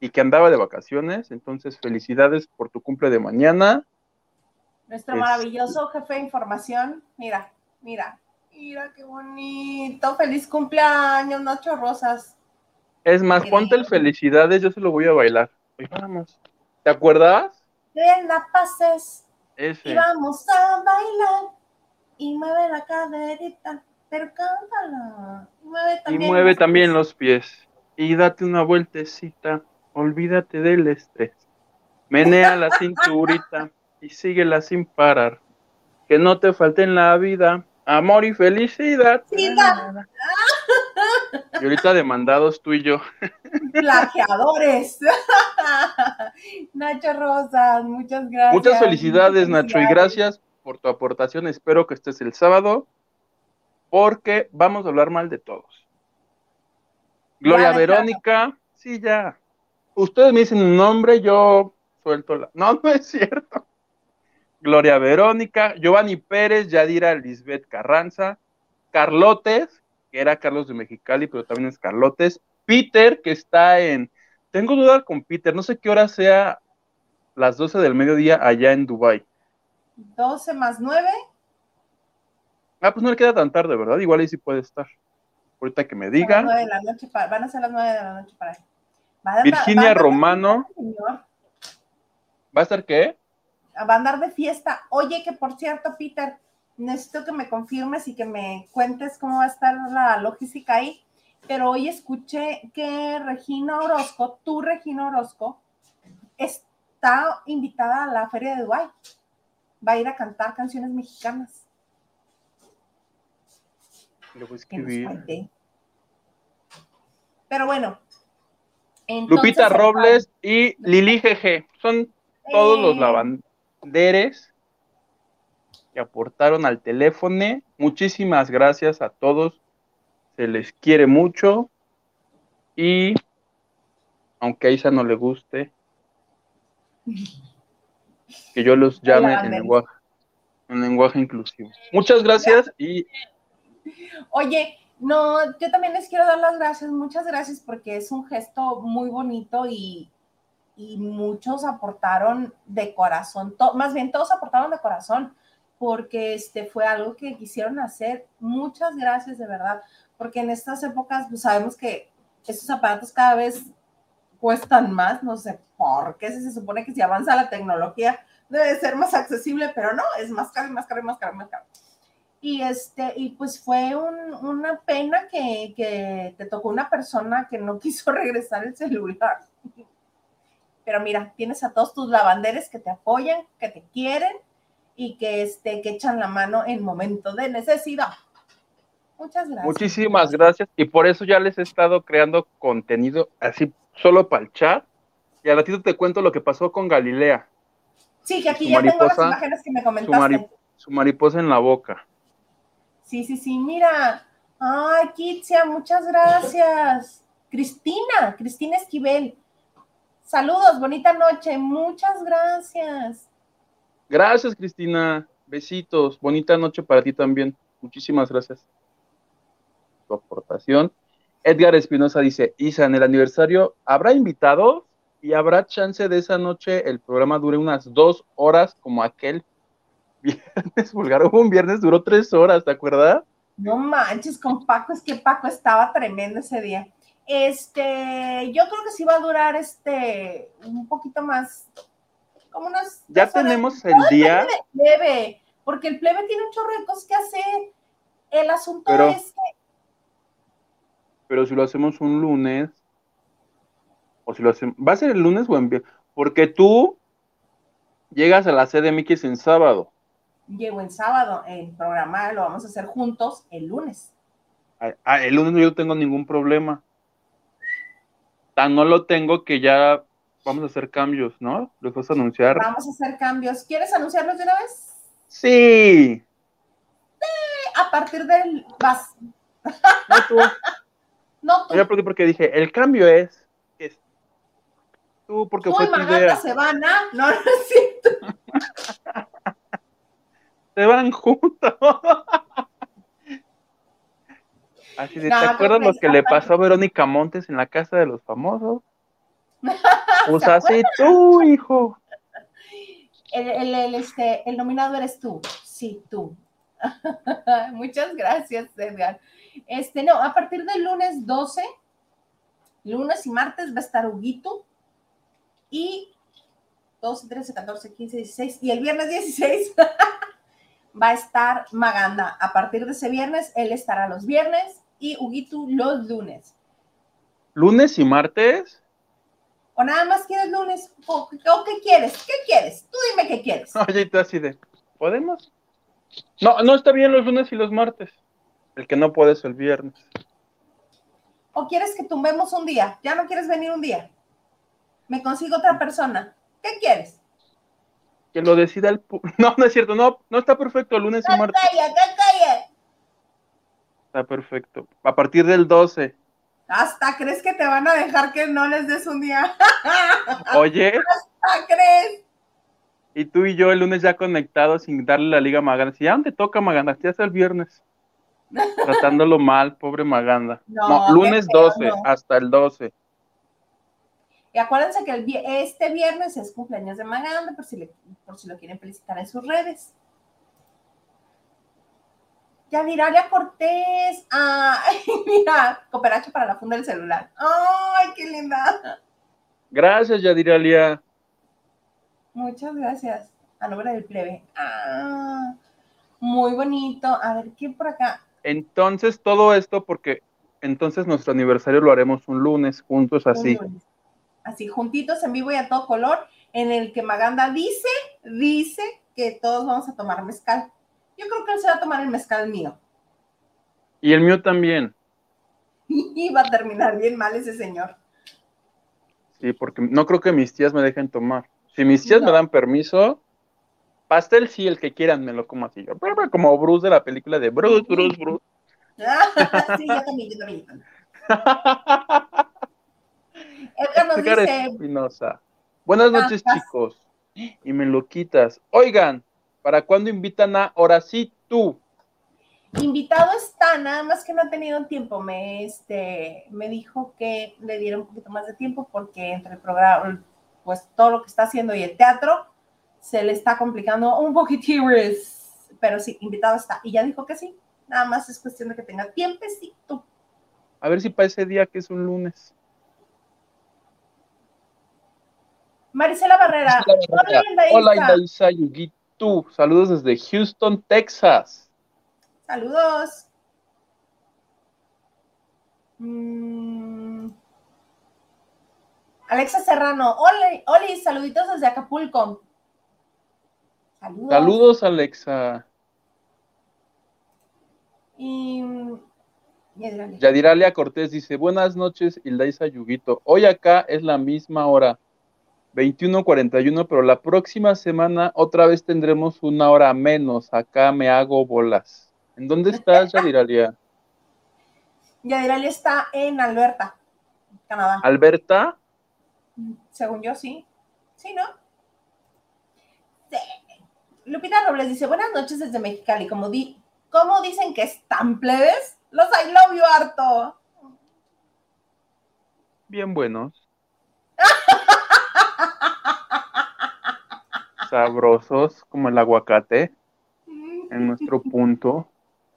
y que andaba de vacaciones, entonces felicidades por tu cumple de mañana, Nuestro Es- maravilloso jefe de información. Mira, mira, mira qué bonito. Feliz cumpleaños, Nacho Rosas. Es más, ponte el felicidades, yo se lo voy a bailar. Hoy vamos. ¿Te acuerdas? Que la pases Ese. y vamos a bailar. Y mueve la caderita, pero cántala. Y mueve Y también, mueve los también pies. los pies. Y date una vueltecita. Olvídate del estrés. Menea la cinturita y síguela sin parar. Que no te falte en la vida amor y felicidad. Y ahorita demandados tú y yo. Plagiadores. Nacho Rosas, muchas gracias. Muchas felicidades, Muchas Nacho, y gracias por tu aportación. Espero que estés el sábado, porque vamos a hablar mal de todos. Gloria Ya. Verónica, sí, ya. Ustedes me dicen un nombre, yo suelto la. No, no es cierto. Gloria Verónica, Giovanni Pérez, Yadira Lisbeth Carranza, Carlotes, que era Carlos de Mexicali, pero también es Carlotes, Peter, que está en. Tengo duda con Peter, no sé qué hora sea las 12 del mediodía allá en Dubai. 12 más 9. Ah, pues no le queda tan tarde, ¿verdad? Igual ahí sí puede estar. Ahorita que me A las diga. 9 de la noche para- van a ser las 9 de la noche para ahí. Virginia Romano. ¿Va a estar qué? Va a andar de fiesta. Oye, que por cierto, Peter, necesito que me confirmes y que me cuentes cómo va a estar la logística ahí. Pero hoy escuché que Regina Orozco, tu Regina Orozco, está invitada a la Feria de Dubái. Va a ir a cantar canciones mexicanas. Le voy a escribir. Pero bueno. entonces, Lupita Robles y Lili GG. Son todos los eh, lavanderes que aportaron al teléfono. Muchísimas gracias a todos. Se les quiere mucho. Y aunque a Isa no le guste, que yo los llame en lenguaje, en lenguaje inclusivo. Muchas gracias y Oye, no, yo también les quiero dar las gracias, muchas gracias porque es un gesto muy bonito y, y muchos aportaron de corazón, más bien todos aportaron de corazón porque este fue algo que quisieron hacer. Muchas gracias de verdad, porque en estas épocas pues, sabemos que estos aparatos cada vez cuestan más, no sé por qué, se supone que si avanza la tecnología debe ser más accesible, pero no, es más caro más caro más caro y más caro. Y, este, y pues fue un- una pena que, que te tocó una persona que no quiso regresar el celular. Pero mira, tienes a todos tus lavanderes que te apoyan, que te quieren y que, este, que echan la mano en momento de necesidad. Muchas gracias. Muchísimas gracias. Y por eso ya les he estado creando contenido así solo para el chat. Y al ratito te cuento lo que pasó con Galilea. Sí, que aquí ya tengo las imágenes que me comentaste. Su, mariposa en la boca. Sí, sí, sí. Mira. Ay, Kitsia, muchas gracias. Cristina, Cristina Esquivel. Saludos, bonita noche. Muchas gracias. Gracias, Cristina. Besitos. Bonita noche para ti también. Muchísimas gracias. Tu aportación. Edgar Espinosa dice, Isa, en el aniversario, ¿habrá invitados? ¿Y habrá chance de esa noche el programa dure unas dos horas como aquel viernes vulgar? Hubo un viernes, duró tres horas, ¿te acuerdas? No manches, con Paco, es que Paco estaba tremendo ese día. Este, yo creo que sí va a durar este un poquito más, como unas. Ya tenemos el día. Plebe, porque el plebe tiene un chorro de cosas que hacer. El asunto es que. Pero si lo hacemos un lunes, o si lo hacemos, ¿va a ser el lunes o en viernes? Porque tú llegas a la Mickey en sábado. Llego en sábado, el programa lo vamos a hacer juntos el lunes. Ah, ah el lunes no yo tengo ningún problema no lo tengo que ya vamos a hacer cambios, ¿no? Los vas a anunciar. Vamos a hacer cambios. ¿Quieres anunciarlos de una vez? Sí. a partir del vas. No tú. no tú. porque, porque dije, el cambio es, es tú porque fue tu idea. se van a, no, no es cierto. se van juntos. Así de, ¿te acuerdas lo que le pasó a Verónica Montes en la casa de los famosos? Pues así tú, hijo. El, este, el nominado eres tú. Sí, tú. Muchas gracias, Edgar. Este, no, a partir del lunes 12, lunes y martes va a estar Huguito. Y 12, 13, 14, 15, 16. Y el viernes 16 va a estar Maganda. A partir de ese viernes, él estará los viernes y Huguito los lunes. ¿Lunes y martes? ¿O nada más quieres lunes? ¿O, qué quieres? ¿Qué quieres? Tú dime qué quieres. Oye, tú así de, ¿podemos? No, no está bien los lunes y los martes. El que no puedes el viernes. ¿O quieres que tumbemos un día? ¿Ya no quieres venir un día? Me consigo otra persona. ¿Qué quieres? Que lo decida el... No, no es cierto. No, no está perfecto lunes y martes. Calla, calla. Está perfecto. A partir del 12. Hasta crees que te van a dejar que no les des un día. Oye. Hasta crees. Y tú y yo el lunes ya conectados sin darle la liga a Maganda. Si ya dónde toca Maganda, ya es el viernes. Tratándolo mal, pobre Maganda. No, lunes 12, hasta el 12. Y acuérdense que el, este viernes es cumpleaños de Maganda, por si, le, por si lo quieren felicitar en sus redes. Yadiralia Cortés. Ay, mira, cooperacho para la funda del celular. Ay, qué linda. Gracias, Yadiralia. Muchas gracias. A nombre del plebe. Ah, muy bonito. A ver, ¿qué por acá? Entonces, todo esto porque entonces nuestro aniversario lo haremos un lunes juntos así. Así, juntitos en vivo y a todo color, en el que Maganda dice, dice que todos vamos a tomar mezcal. Yo creo que él se va a tomar el mezcal mío. Y el mío también. Y va a terminar bien mal ese señor. Sí, porque no creo que mis tías me dejen tomar. Si mis tías me dan permiso, pastel sí, el que quieran me lo como así. Yo, como Bruce de la película de Bruce, Bruce, Bruce. sí, yo también, yo también. Edgar nos dice... Buenas noches, chicos. Y me lo quitas. Oigan, ¿Para cuándo invitan a Ahora sí tú? Invitado está, nada más que no ha tenido tiempo. Me, este, me dijo que le diera un poquito más de tiempo porque entre el programa, pues todo lo que está haciendo y el teatro, se le está complicando un poquitito. Pero sí, invitado está. Y ya dijo que sí. Nada más es cuestión de que tenga tiempecito. A ver si para ese día que es un lunes. Marisela Barrera. Hola, Indaisa. Hola, tú. Saludos desde Houston, Texas. Saludos. Mm. Alexa Serrano, Oli, Oli, saluditos desde Acapulco. Saludos. Saludos, Alexa. Y Yadiralia Cortés dice, buenas noches, Ildaisa Yuguito. Hoy acá es la misma hora, 21.41, pero la próxima semana otra vez tendremos una hora menos. Acá me hago bolas. ¿En dónde estás, Yadiralia? Yadiralia está en Alberta, Canadá. ¿Alberta? Según yo, sí. Sí, ¿no? Sí. Lupita Robles dice, buenas noches desde Mexicali. Como, di ¿Cómo dicen que están plebes? Los I love you harto. Bien buenos. Sabrosos como el aguacate en nuestro punto.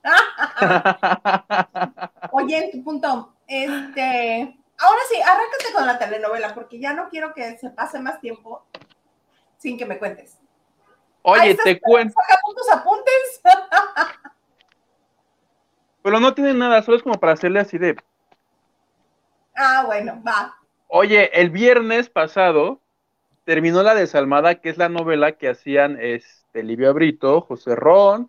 Oye, en tu punto, este, ahora sí, arráncate con la telenovela, porque ya no quiero que se pase más tiempo sin que me cuentes. Oye, te cuento. tus apuntes. Pero no tiene nada, solo es como para hacerle así de. Ah, bueno, va. Oye, el viernes pasado terminó La Desalmada, que es la novela que hacían este, Livia Brito, José Ron,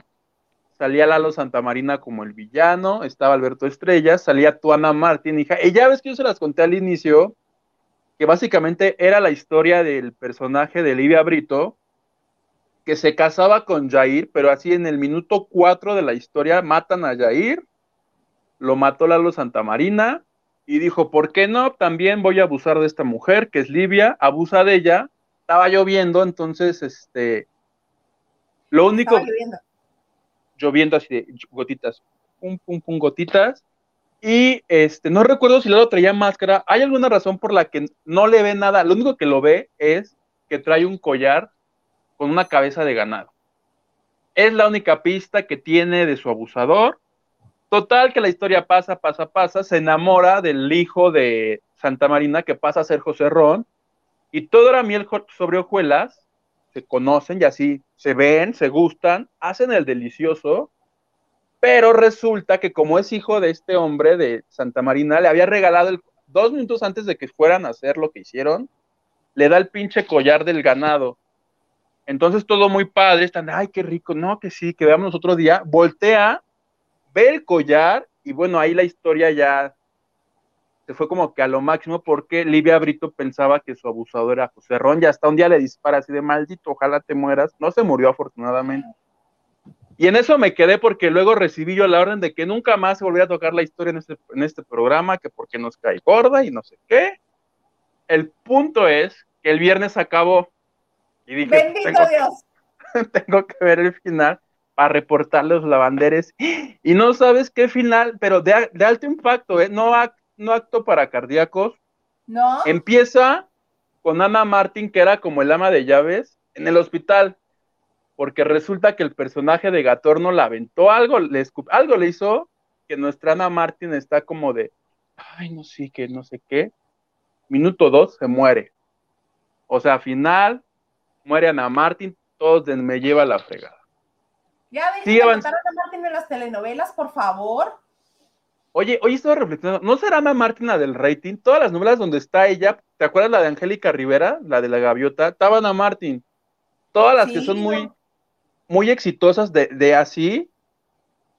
salía Lalo Santamarina como el villano, estaba Alberto Estrella, salía Tuana Martín, hija. Y ya ves que yo se las conté al inicio, que básicamente era la historia del personaje de Livia Brito, que se casaba con Jair, pero así en el minuto 4 de la historia matan a Jair, lo mató Lalo Santamarina y dijo, ¿por qué no? También voy a abusar de esta mujer, que es Livia, abusa de ella, estaba lloviendo, entonces, este, lo único... Estaba lloviendo. lloviendo así de gotitas, pum, pum, pum, gotitas, y este, no recuerdo si Lalo traía máscara, hay alguna razón por la que no le ve nada, lo único que lo ve es que trae un collar con una cabeza de ganado. Es la única pista que tiene de su abusador. Total que la historia pasa, pasa, pasa, se enamora del hijo de Santa Marina que pasa a ser José Ron y todo era miel sobre hojuelas, se conocen y así se ven, se gustan, hacen el delicioso, pero resulta que como es hijo de este hombre de Santa Marina, le había regalado dos minutos antes de que fueran a hacer lo que hicieron, le da el pinche collar del ganado. Entonces todo muy padre, están, ay, qué rico, no, que sí, que veamos otro día, voltea, ve el collar y bueno, ahí la historia ya se fue como que a lo máximo porque Livia Brito pensaba que su abusador era José Ron y hasta un día le dispara así de maldito, ojalá te mueras, no se murió afortunadamente. Y en eso me quedé porque luego recibí yo la orden de que nunca más se volviera a tocar la historia en este, en este programa, que porque nos cae gorda y no sé qué. El punto es que el viernes acabó y dije, Bendito tengo, Dios. tengo que ver el final para reportar los lavanderes. Y no sabes qué final, pero de, alto impacto, ¿eh? no, no acto para cardíacos. No. Empieza con Ana Martín, que era como el ama de llaves, en el hospital. Porque resulta que el personaje de Gatorno la aventó algo, le algo le hizo que nuestra Ana Martín está como de, ay, no sé qué, no sé qué. Minuto dos, se muere. O sea, final, muere Ana Martín, todos me lleva la fregada. Ya ves, sí, Ana Martín en las telenovelas, por favor. Oye, hoy estaba reflexionando, ¿no será Ana Martín la del rating? Todas las novelas donde está ella, ¿te acuerdas la de Angélica Rivera, la de la gaviota? Estaba Ana Martín. Todas las que son muy, muy exitosas de, de así,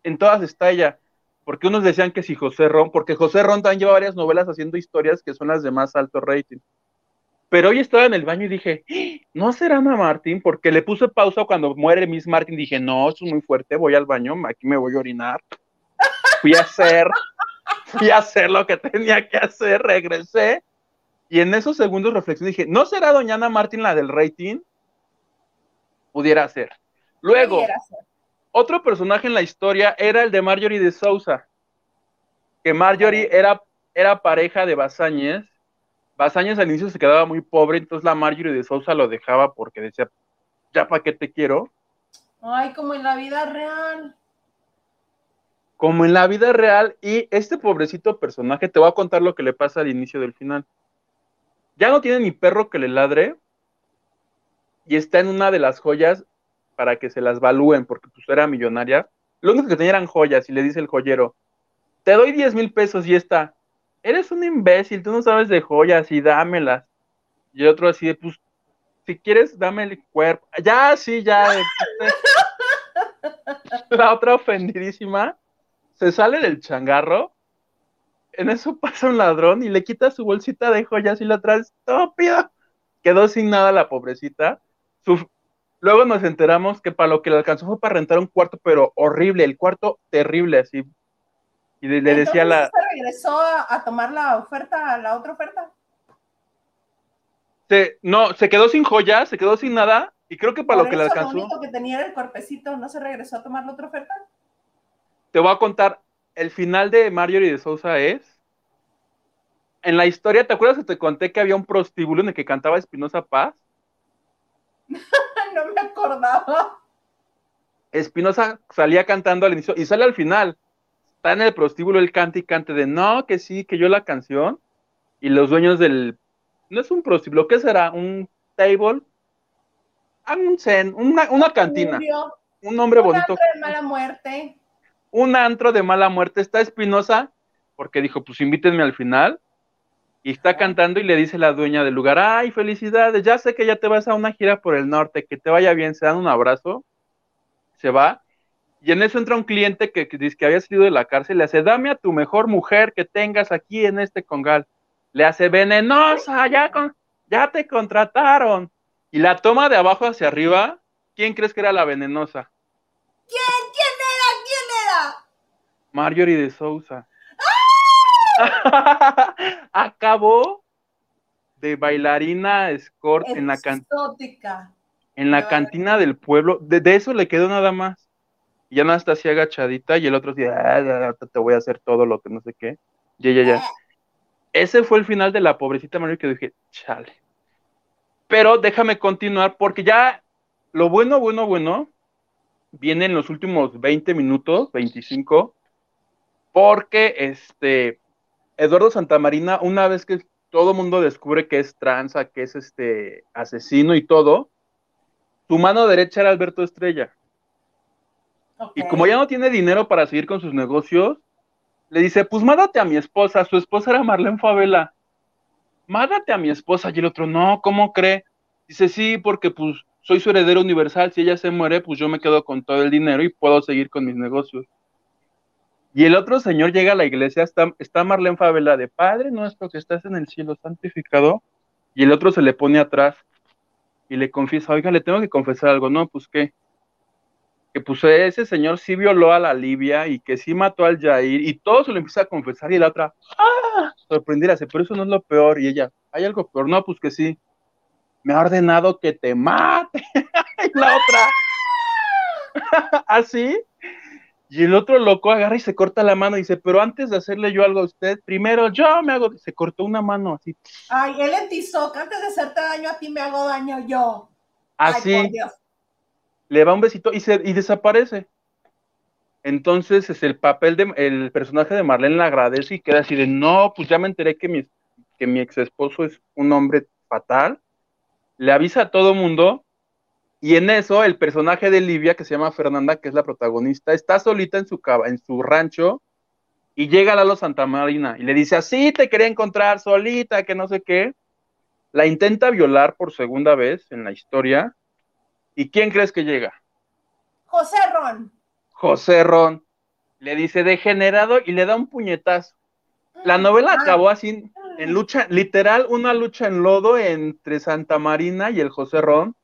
en todas está ella. Porque unos decían que si José Ron, porque José Ron también lleva varias novelas haciendo historias que son las de más alto rating. Pero hoy estaba en el baño y dije, ¿no será Ana Martín? Porque le puse pausa cuando muere Miss Martin. Dije, no, eso es muy fuerte, voy al baño, aquí me voy a orinar. Fui a hacer, fui a hacer lo que tenía que hacer, regresé. Y en esos segundos reflexioné dije, ¿no será doña Ana Martín la del rating? Pudiera ser. Luego, otro personaje en la historia era el de Marjorie de Sousa, que Marjorie era, era pareja de Basáñez Bazañas al inicio se quedaba muy pobre, entonces la Marjorie de Sousa lo dejaba porque decía, ya para qué te quiero. Ay, como en la vida real. Como en la vida real, y este pobrecito personaje, te voy a contar lo que le pasa al inicio del final. Ya no tiene ni perro que le ladre, y está en una de las joyas para que se las valúen, porque pues era millonaria. Lo único que tenía eran joyas, y le dice el joyero, te doy 10 mil pesos y está, eres un imbécil, tú no sabes de joyas y dámelas. Y el otro así de, pues, si quieres, dame el cuerpo. Ya, sí, ya. la otra ofendidísima se sale del changarro. En eso pasa un ladrón y le quita su bolsita de joyas y la trae estúpido. Quedó sin nada la pobrecita. Luego nos enteramos que para lo que le alcanzó fue para rentar un cuarto, pero horrible, el cuarto terrible, así. Y le, decía la. ¿Se regresó a, tomar la oferta, la otra oferta? no, se quedó sin joyas, se quedó sin nada, y creo que para lo que le alcanzó. Lo único que tenía era el cuerpecito, ¿no se regresó a tomar la otra oferta? Te voy a contar, el final de Marjorie de Sousa es. En la historia, ¿te acuerdas que te conté que había un prostíbulo en el que cantaba Espinosa Paz? no me acordaba. Espinosa salía cantando al inicio y sale al final. Está en el prostíbulo, el cante y cante de no, que sí, que yo la canción. Y los dueños del. No es un prostíbulo, ¿qué será? ¿Un table? Ah, un zen, una, una cantina. Un nombre bonito. Un antro de mala muerte. Un antro de mala muerte. Está Espinosa, porque dijo, pues invítenme al final. Y está cantando y le dice la dueña del lugar, ay, felicidades, ya sé que ya te vas a una gira por el norte, que te vaya bien, se dan un abrazo, se va. Y en eso entra un cliente que, dice que había salido de la cárcel, le hace, dame a tu mejor mujer que tengas aquí en este congal. Le hace, venenosa, ya, con, ya te contrataron. Y la toma de abajo hacia arriba, ¿quién crees que era la venenosa? ¿Quién? ¿Quién era? ¿Quién era? Marjorie de Sousa. Acabó de bailarina escort en la cantina. En la cantina del pueblo. De, eso le quedó nada más. Y ya no está así agachadita y el otro dice, ah, te voy a hacer todo lo que no sé qué. Ya, ya, ya. Ese fue el final de la pobrecita María que dije, chale. Pero déjame continuar porque ya lo bueno, bueno, bueno, viene en los últimos 20 minutos, 25, porque este, Eduardo Santamarina, una vez que todo el mundo descubre que es tranza, que es este asesino y todo, su mano derecha era Alberto Estrella. Y como ya no tiene dinero para seguir con sus negocios, le dice, pues mándate a mi esposa. Su esposa era Marlene Favela. Mándate a mi esposa. Y el otro, no, ¿cómo cree? Dice, sí, porque pues soy su heredero universal. Si ella se muere, pues yo me quedo con todo el dinero y puedo seguir con mis negocios. Y el otro señor llega a la iglesia, está, está Marlene Favela de Padre nuestro que estás en el cielo santificado, y el otro se le pone atrás y le confiesa, oiga, le tengo que confesar algo, no, pues qué, que pues ese señor sí violó a la Libia y que sí mató al Jair, y todo se lo empieza a confesar, y la otra, ¡ah! Sorprendiérase, pero eso no es lo peor, y ella, ¿hay algo peor? No, pues que sí, me ha ordenado que te mate, y la otra, así, y el otro loco agarra y se corta la mano y dice, pero antes de hacerle yo algo a usted, primero yo me hago, se cortó una mano así. Ay, él en Tizoc, antes de hacerte daño a ti me hago daño yo. Así. Le va un besito y, se, y desaparece. Entonces es el papel de, el personaje de Marlene le agradece y queda así no, pues ya me enteré que mi, que mi ex esposo es un hombre fatal. Le avisa a todo mundo y en eso, el personaje de Livia, que se llama Fernanda, que es la protagonista, está solita en su, en su rancho y llega Lalo Santa Marina y le dice, así te quería encontrar solita, que no sé qué. La intenta violar por segunda vez en la historia. ¿Y quién crees que llega? José Ron. José Ron. Le dice degenerado y le da un puñetazo. La novela ah. acabó así, en lucha, literal, una lucha en lodo entre Santa Marina y el José Ron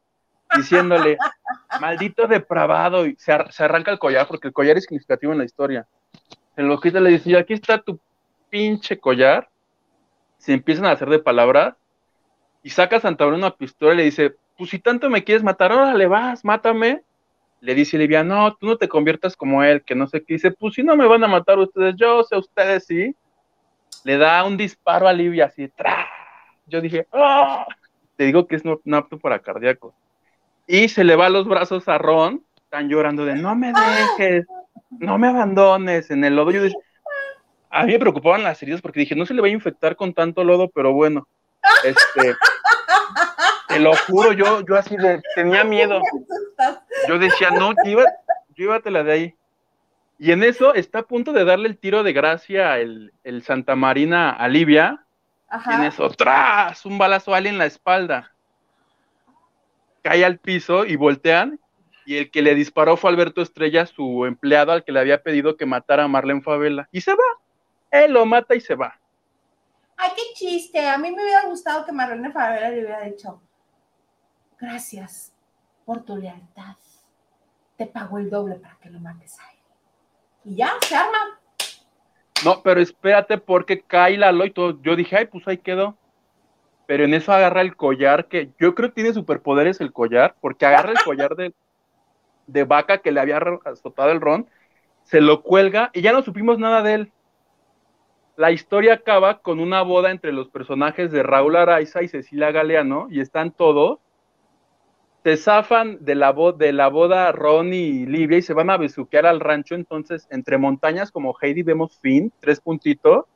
diciéndole, maldito depravado, y se, arranca el collar, porque el collar es significativo en la historia. En lo que le dice, aquí está tu pinche collar, se empiezan a hacer de palabras, y saca a Santa Bruna una pistola y le dice, pues si tanto me quieres matar, órale vas, mátame. Le dice Livia, no, tú no te conviertas como él, que no sé qué. Dice, pues si no me van a matar ustedes, yo sé ustedes sí. Le da un disparo a Livia así, ¡tra! Yo dije, ¡oh! Te digo que es no, apto para cardíacos y se le va los brazos a Ron, están llorando de no me dejes, no me abandones en el lodo. Yo dije, a mí me preocupaban las heridas porque dije, no se le va a infectar con tanto lodo, pero bueno, este, te lo juro, yo, yo así de, tenía miedo. Yo decía, no, llévatela de ahí. Y en eso está a punto de darle el tiro de gracia el, el Santa Marina a Livia, Ajá. Y en eso, ¡tras! Un balazo a alguien en la espalda. Cae al piso y voltean. Y el que le disparó fue Alberto Estrella, su empleado al que le había pedido que matara a Marlene Favela. Y se va. Él lo mata y se va. Ay, qué chiste. A mí me hubiera gustado que Marlene Favela le hubiera dicho, gracias por tu lealtad. Te pago el doble para que lo mates a él. Y ya, se arma. No, pero espérate porque cae Lalo y todo. Yo dije, ay, pues ahí quedó. Pero en eso agarra el collar, que yo creo que tiene superpoderes el collar, porque agarra el collar de, de vaca que le había azotado el ron, se lo cuelga y ya no supimos nada de él. La historia acaba con una boda entre los personajes de Raúl Araiza y Cecilia Galeano, y están todos se zafan de la, de la boda Ron y Livia y se van a besuquear al rancho. Entonces, entre montañas como Heidi vemos fin, tres puntitos.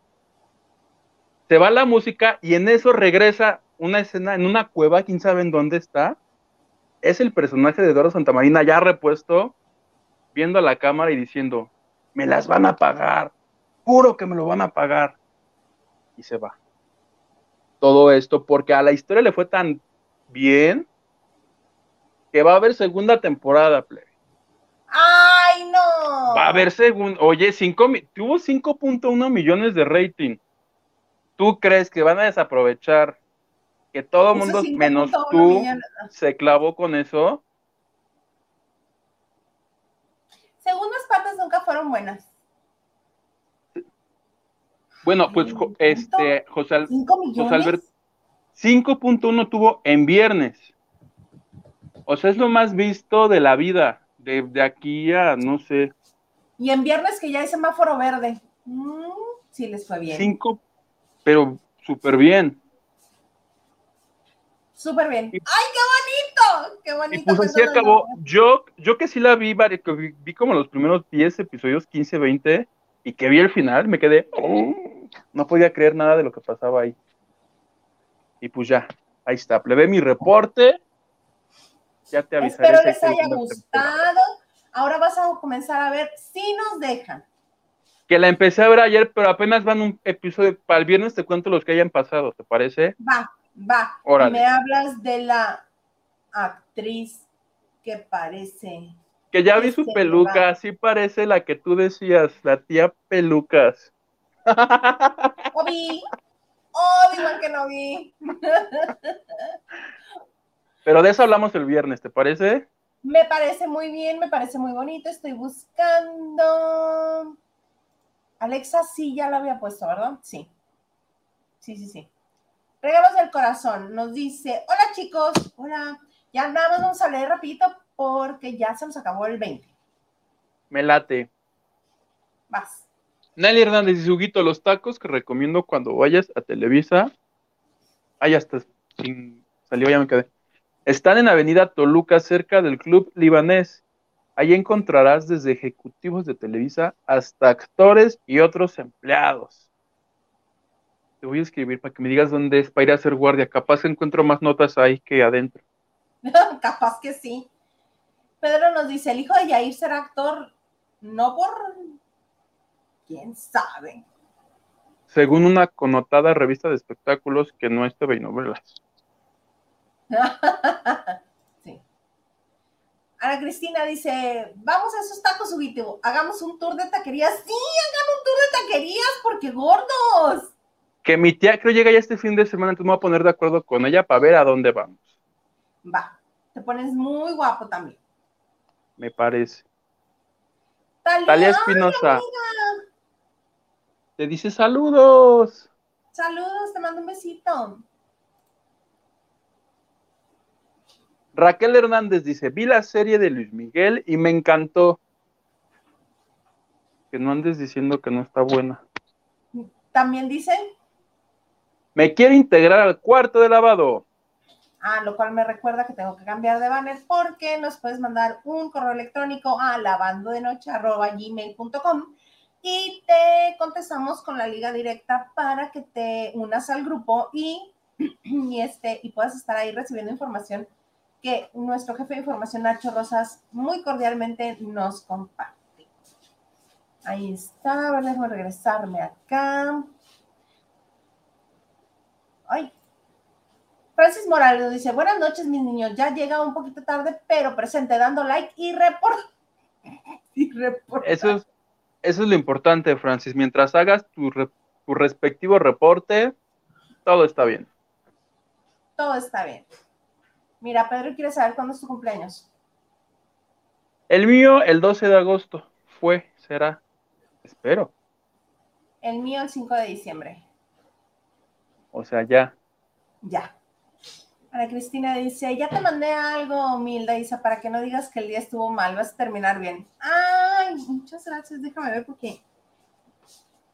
Se va la música y en eso regresa una escena en una cueva, quién sabe en dónde está. Es el personaje de Doro Santamarina ya repuesto, viendo a la cámara y diciendo, me las van a pagar, juro que me lo van a pagar. Y se va. Todo esto porque a la historia le fue tan bien que va a haber segunda temporada, plebe. ¡Ay, no! Va a haber segunda. Oye, cinco, tuvo 5.1 millones de rating. ¿Tú crees que van a desaprovechar que todo el mundo, menos tú, se clavó con eso? Segundas partes nunca fueron buenas. Bueno, pues este, José, José Alberto, 5.1 tuvo en viernes. O sea, es lo más visto de la vida, de, aquí a, no sé. Y en viernes que ya hay semáforo verde. Mm, sí, les fue bien. Cinco, pero súper bien. Súper bien. ¡Ay, qué bonito! ¡Qué bonito! Y pues así acabó. Yo, yo que sí la vi, vi, vi como los primeros 10 episodios, 15, 20, y que vi el final, me quedé. Oh, no podía creer nada de lo que pasaba ahí. Y pues ya, ahí está. Le ve mi reporte ya te avisaré. Espero les haya gustado. Ahora vas a comenzar a ver si nos dejan. Que la empecé a ver ayer, pero apenas van un episodio. Para el viernes te cuento los que hayan pasado, ¿te parece? Va, va. Me hablas de la actriz que parece. Que ya vi su peluca, así parece la que tú decías, la tía Pelucas. Obi, oh, igual que no vi. Pero de eso hablamos el viernes, ¿te parece? Me parece muy bien, me parece muy bonito. Estoy buscando. Alexa sí ya la había puesto, ¿verdad? Sí. Sí, sí, sí. Regalos del corazón. Nos dice, hola chicos, hola. Ya nada más vamos a leer rapidito porque ya se nos acabó el 20. Me late. Vas. Nelly Hernández y Huguito, los tacos que recomiendo cuando vayas a Televisa. Ah, ya está. Salió, ya me quedé. Están en Avenida Toluca, cerca del Club Libanés. Ahí encontrarás desde ejecutivos de Televisa hasta actores y otros empleados. Te voy a escribir para que me digas dónde es para ir a hacer guardia. Capaz encuentro más notas ahí que adentro. Capaz que sí. Pedro nos dice, el hijo de Yair será actor, no por... ¿Quién sabe? Según una connotada revista de espectáculos que no es TV y novelas. sí. Ana Cristina dice, vamos a esos tacos, Ubito, hagamos un tour de taquerías. Sí, hagan un tour de taquerías porque gordos. Que mi tía creo llega ya este fin de semana, entonces me voy a poner de acuerdo con ella para ver a dónde vamos. Va, te pones muy guapo también. Me parece. Talia, Espinosa. Te dice saludos. Saludos, te mando un besito. Raquel Hernández dice, vi la serie de Luis Miguel y me encantó. Que no andes diciendo que no está buena. También dice. Me quiero integrar al cuarto de lavado. Ah, lo cual me recuerda que tengo que cambiar de banner porque nos puedes mandar un correo electrónico a lavandodenoche.gmail.com y te contestamos con la liga directa para que te unas al grupo y, y, este, y puedas estar ahí recibiendo información que nuestro jefe de información, Nacho Rosas, muy cordialmente nos comparte. Ahí está, a ver, déjame regresarme acá. Ay. Francis Morales nos dice, buenas noches, mis niños. Ya llega un poquito tarde, pero presente, dando like y report. y Eso es, eso es lo importante, Francis. Mientras hagas tu, tu respectivo reporte, todo está bien. Todo está bien. Mira, Pedro quiere saber cuándo es tu cumpleaños. El mío, el 12 de agosto. Fue, será. Espero. El mío, el 5 de diciembre. O sea, ya. Ya. Ana Cristina dice, ya te mandé algo, Milda, Isa, para que no digas que el día estuvo mal, vas a terminar bien. Ay, muchas gracias, déjame ver porque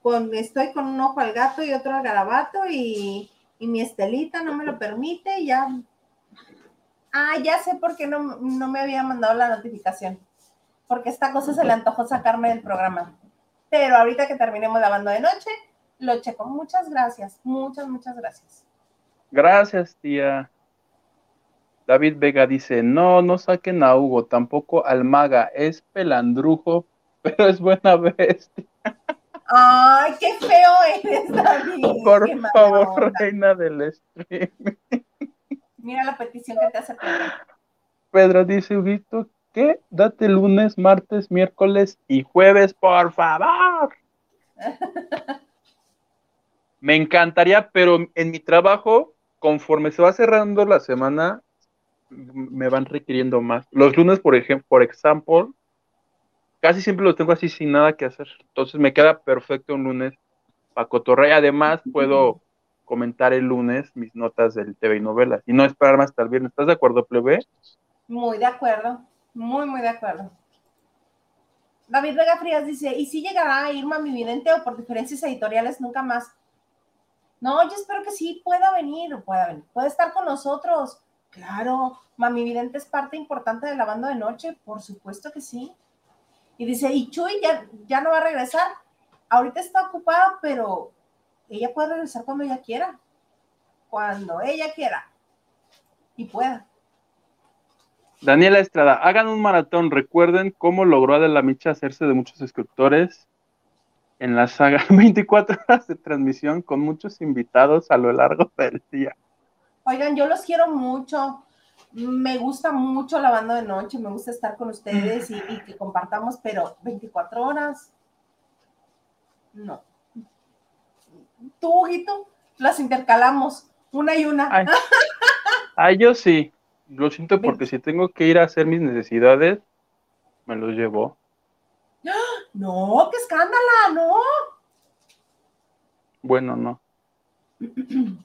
con, estoy con un ojo al gato y otro al garabato y, y mi estelita no me lo permite, ya. Ah, ya sé por qué no, no me había mandado la notificación, porque esta cosa se le antojó sacarme del programa. Pero ahorita que terminemos lavando de noche, lo checo. Muchas gracias, muchas, muchas gracias. Gracias, tía. David Vega dice, no, no saquen a Hugo, tampoco al maga, es pelandrujo, pero es buena bestia. Ay, qué feo eres, David. Por favor, reina del stream. Mira la petición que te hace Pedro. Pedro dice, Huguito, ¿qué? Date lunes, martes, miércoles y jueves, por favor. Me encantaría, pero en mi trabajo, conforme se va cerrando la semana, me van requiriendo más. Los lunes, por ejemplo, por ejemplo, casi siempre los tengo así sin nada que hacer. Entonces me queda perfecto un lunes para cotorrear. Además, puedo comentar el lunes mis notas del TV y novelas y no esperarme hasta el viernes. ¿Estás de acuerdo, plebe? Muy de acuerdo. Muy, muy de acuerdo. David Vega Frías dice, ¿y si llegará a Irma mi vidente o por diferencias editoriales nunca más? No, yo espero que sí pueda venir, pueda venir, puede estar con nosotros. Claro, Mami Vidente es parte importante de la banda de noche, por supuesto que sí. Y dice, y Chuy ya, ya no va a regresar. Ahorita está ocupada, pero ella puede regresar cuando ella quiera. Cuando ella quiera. Y pueda. Daniela Estrada, hagan un maratón. Recuerden cómo logró Adela Micha hacerse de muchos escritores en la saga 24 horas de transmisión con muchos invitados a lo largo del día. Oigan, yo los quiero mucho. Me gusta mucho la banda de noche, me gusta estar con ustedes y, que compartamos, pero 24 horas, no. Tú, Guito, las intercalamos, una y una. Ay, yo sí. Lo siento porque si tengo que ir a hacer mis necesidades, me los llevo. No, qué escándala, no. Bueno, no.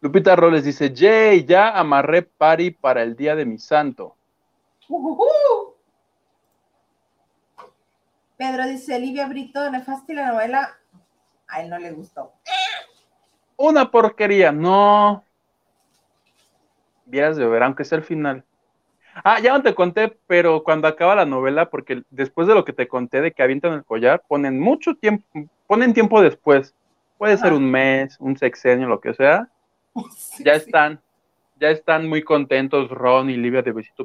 Lupita Roles dice, Jay, ya amarré pari para el día de mi santo. Pedro dice, Livia Brito, nefasta la novela. A él no le gustó. Una porquería, no. Vieras de ver, aunque sea el final. Ah, ya no te conté, pero cuando acaba la novela, porque después de lo que te conté de que avientan el collar, ponen mucho tiempo, ponen tiempo después. Puede ser un mes, un sexenio, lo que sea. Ya están, ya están muy contentos Ron y Livia de besito.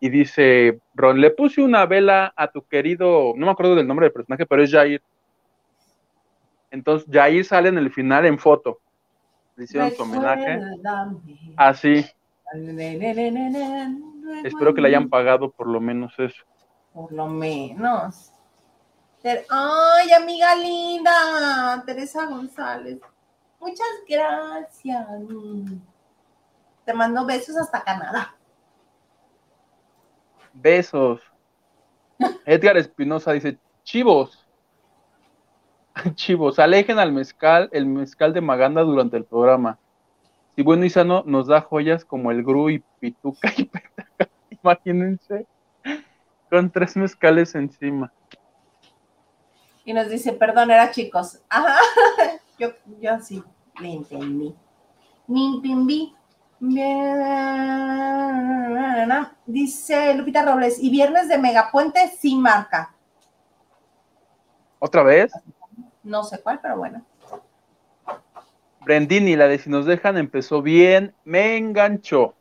y dice Ron, le puse una vela a tu querido, no me acuerdo del nombre del personaje, pero es Jair. Entonces Jair sale en el final en foto. Le hicieron su homenaje. Así. Espero que le hayan pagado por lo menos eso. Por lo menos. Ay, amiga linda, Teresa González. Muchas gracias. Te mando besos hasta Canadá. Besos. Edgar Espinosa dice, chivos. Chivos, alejen al mezcal, el mezcal de Maganda durante el programa. Si bueno y sano nos da joyas como el Gru y Pituca y Petaca. Imagínense, con tres mezcales encima. Y nos dice, perdón, era chicos. Ajá, yo, yo sí le entendí. Mi Dice Lupita Robles, y viernes de Megapuente sin marca. ¿Otra vez? No sé cuál, pero bueno. Brendini, la de si nos dejan empezó bien, me enganchó.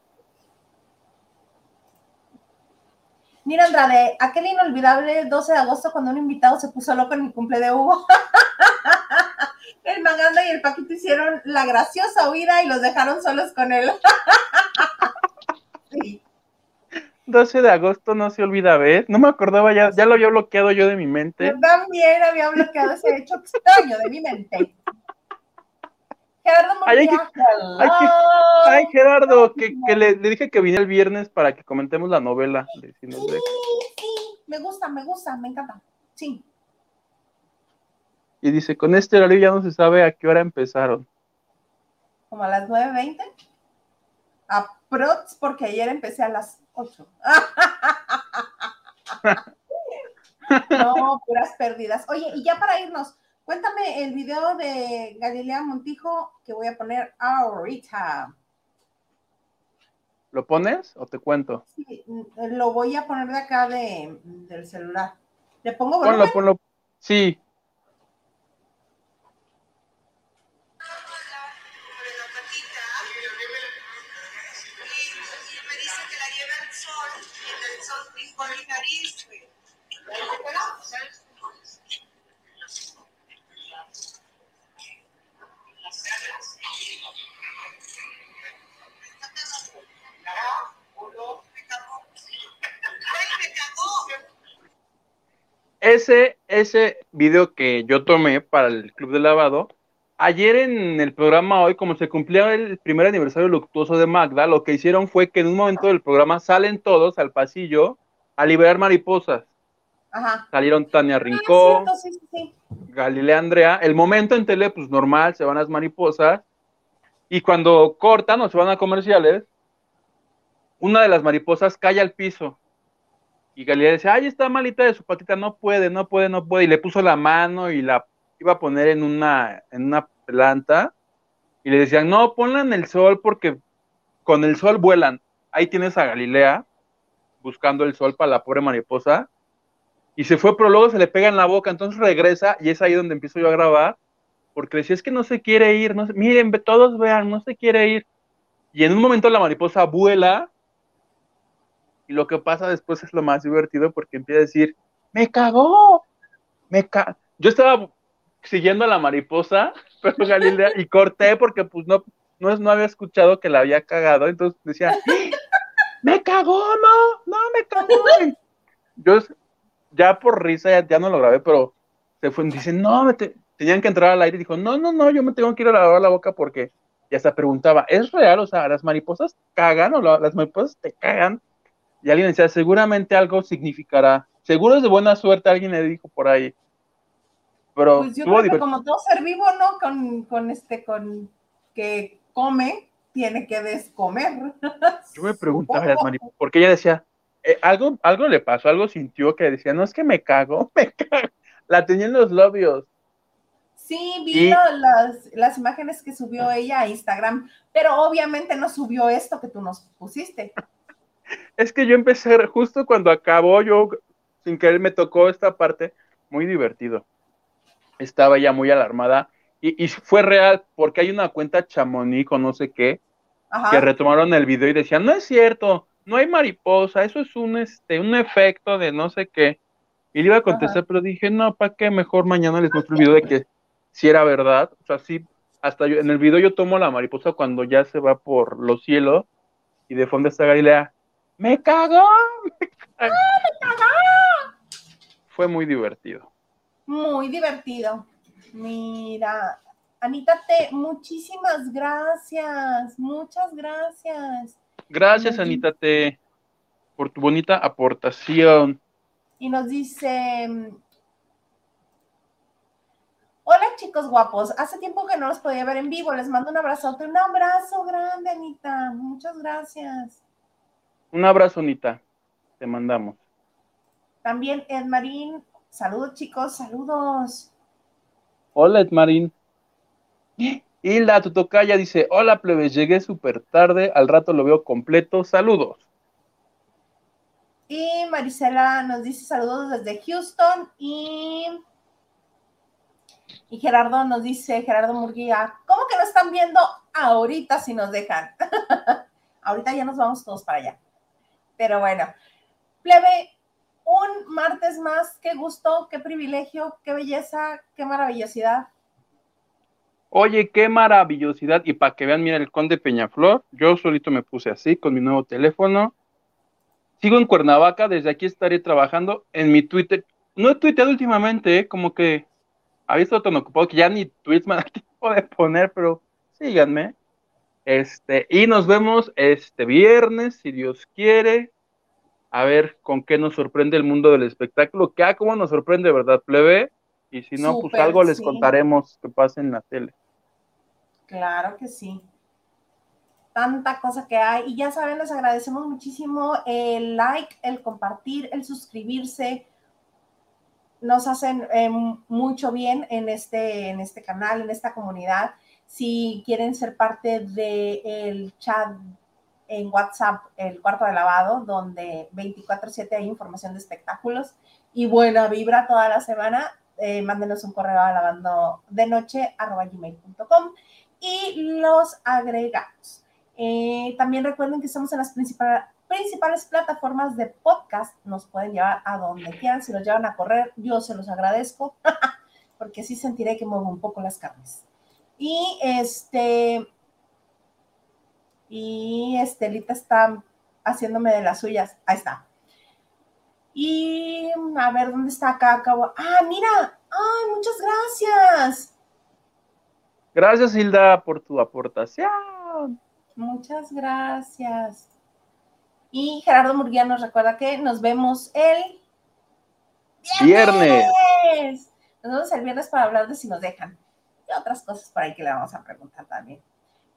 Mira, Andrade, aquel inolvidable 12 de agosto cuando un invitado se puso loco en mi cumple de Hugo. El Maganda y el Paquito hicieron la graciosa huida y los dejaron solos con él. sí. 12 de agosto no se olvida, ¿ves? No me acordaba, ya, ya lo había bloqueado yo de mi mente. Yo también había bloqueado ese hecho extraño de mi mente. Gerardo ay, ay, Gerardo, que, le, dije que vine el viernes para que comentemos la novela. sí, sí, me gusta, me gusta, me encanta. Sí. Y dice, con este horario ya no se sabe a qué hora empezaron. Como a las 9.20. A prox, porque ayer empecé a las 8. no, puras pérdidas. Oye, y ya para irnos, cuéntame el video de Galilea Montijo que voy a poner ahorita. ¿Lo pones o te cuento? Sí, lo voy a poner de acá de, del celular. ¿Le pongo volumen? Ponlo, ponlo. Sí, ese, ese video que yo tomé para el Club de Lavado, ayer en el programa hoy, como se cumplía el primer aniversario luctuoso de Magda, lo que hicieron fue que en un momento del programa salen todos al pasillo a liberar mariposas. Ajá. Salieron Tania ah, Rincón, Galilea Andrea. El momento en tele, pues normal, se van las mariposas. Y cuando cortan o se van a comerciales, una de las mariposas cae al piso y Galilea decía, ay, está malita de su patita, no puede, no puede, no puede. Y le puso la mano y la iba a poner en una, en una planta. Y le decían, no, ponla en el sol porque con el sol vuelan. Ahí tienes a Galilea buscando el sol para la pobre mariposa. Y se fue, pero luego se le pega en la boca. Entonces regresa y es ahí donde empiezo yo a grabar. Porque decía, es que no se quiere ir. No miren, todos vean, no se quiere ir. Y en un momento la mariposa vuela lo que pasa después es lo más divertido porque empieza a decir, me cagó, me cagó. Yo estaba siguiendo a la mariposa, pero Galilea, y corté porque pues no, no, no había escuchado que la había cagado, entonces decía, me cagó, no, no, me cagó. Yo ya por risa ya, no lo grabé, pero se fue, dice, no, me tenían que entrar al aire y dijo, no, no, no, yo me tengo que ir a lavar la boca porque ya se preguntaba, ¿es real? O sea, ¿las mariposas cagan o las mariposas te cagan? Y alguien decía, seguramente algo significará. Seguro es de buena suerte, alguien le dijo por ahí. Pero pues yo creo que como todo ser vivo, ¿no? Con, con este, con que come, tiene que descomer. Yo me preguntaba, porque ella decía, eh, algo, algo le pasó, algo sintió que decía, no es que me cago, me cago. La tenía en los labios. Sí, vi las, las imágenes que subió ella a Instagram, pero obviamente no subió esto que tú nos pusiste es que yo empecé justo cuando acabó, yo sin querer me tocó esta parte, muy divertido. Estaba ya muy alarmada y, fue real porque hay una cuenta Chamonix o no sé qué que retomaron el video y decían, no es cierto, no hay mariposa, eso es un, este, un efecto de no sé qué. Y le iba a contestar, pero dije, no, ¿para qué? Mejor mañana les muestro el video de que si era verdad. O sea, sí, hasta yo, en el video yo tomo la mariposa cuando ya se va por los cielos y de fondo está Galilea, ¡Me cagó! ¡Me cagó! Fue muy divertido. Muy divertido. Mira, Anita T, muchísimas gracias. Muchas gracias. Gracias, Anita T, por tu bonita aportación. Y nos dice, Hola chicos guapos, hace tiempo que no los podía ver en vivo, les mando un abrazote, un abrazo grande Anita, muchas gracias. Un abrazo, Nita. Te mandamos. También Edmarín. Saludos, chicos. Saludos. Hola, Edmarín. Hilda, tu tocaya dice, hola, plebes, llegué súper tarde, al rato lo veo completo, saludos. Y Marisela nos dice saludos desde Houston y, y Gerardo nos dice, Gerardo Murguía, ¿cómo que no están viendo ahorita si nos dejan? ahorita ya nos vamos todos para allá. Pero bueno, plebe, un martes más, qué gusto, qué privilegio, qué belleza, qué maravillosidad. Oye, qué maravillosidad. Y para que vean, mira, el conde Peñaflor, yo solito me puse así con mi nuevo teléfono. Sigo en Cuernavaca, desde aquí estaré trabajando en mi Twitter. No he tuiteado últimamente, ¿eh? como que había estado tan ocupado que ya ni tweets me da tiempo de poner, pero síganme. Este, y nos vemos este viernes, si Dios quiere, a ver con qué nos sorprende el mundo del espectáculo, que ah, cómo nos sorprende, ¿verdad, plebe? Y si no, pues algo les contaremos que pase en la tele. Claro que sí. Tanta cosa que hay. Y ya saben, les agradecemos muchísimo el like, el compartir, el suscribirse. Nos hacen eh, mucho bien en este, en este canal, en esta comunidad. Si quieren ser parte del chat en WhatsApp, el cuarto de lavado, donde 24/7 hay información de espectáculos y buena vibra toda la semana, eh, mándenos un correo a lavando de noche gmail.com y los agregamos. Eh, también recuerden que estamos en las principales principales plataformas de podcast. Nos pueden llevar a donde quieran. Si los llevan a correr, yo se los agradezco porque así sentiré que muevo un poco las carnes. Y este, y Estelita está haciéndome de las suyas. Ahí está. Y a ver, ¿dónde está acá? Ah, mira. Ay, muchas gracias. Gracias, Hilda, por tu aportación. Muchas gracias. Y Gerardo Murguía nos recuerda que nos vemos el viernes. Nos vemos el viernes para hablar de si nos dejan. Y otras cosas por ahí que le vamos a preguntar también.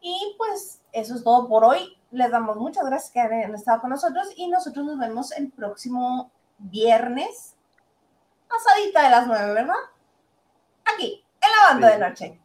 Y pues eso es todo por hoy. Les damos muchas gracias que han estado con nosotros y nosotros nos vemos el próximo viernes, pasadita de las nueve, ¿verdad? Aquí, en la banda de noche.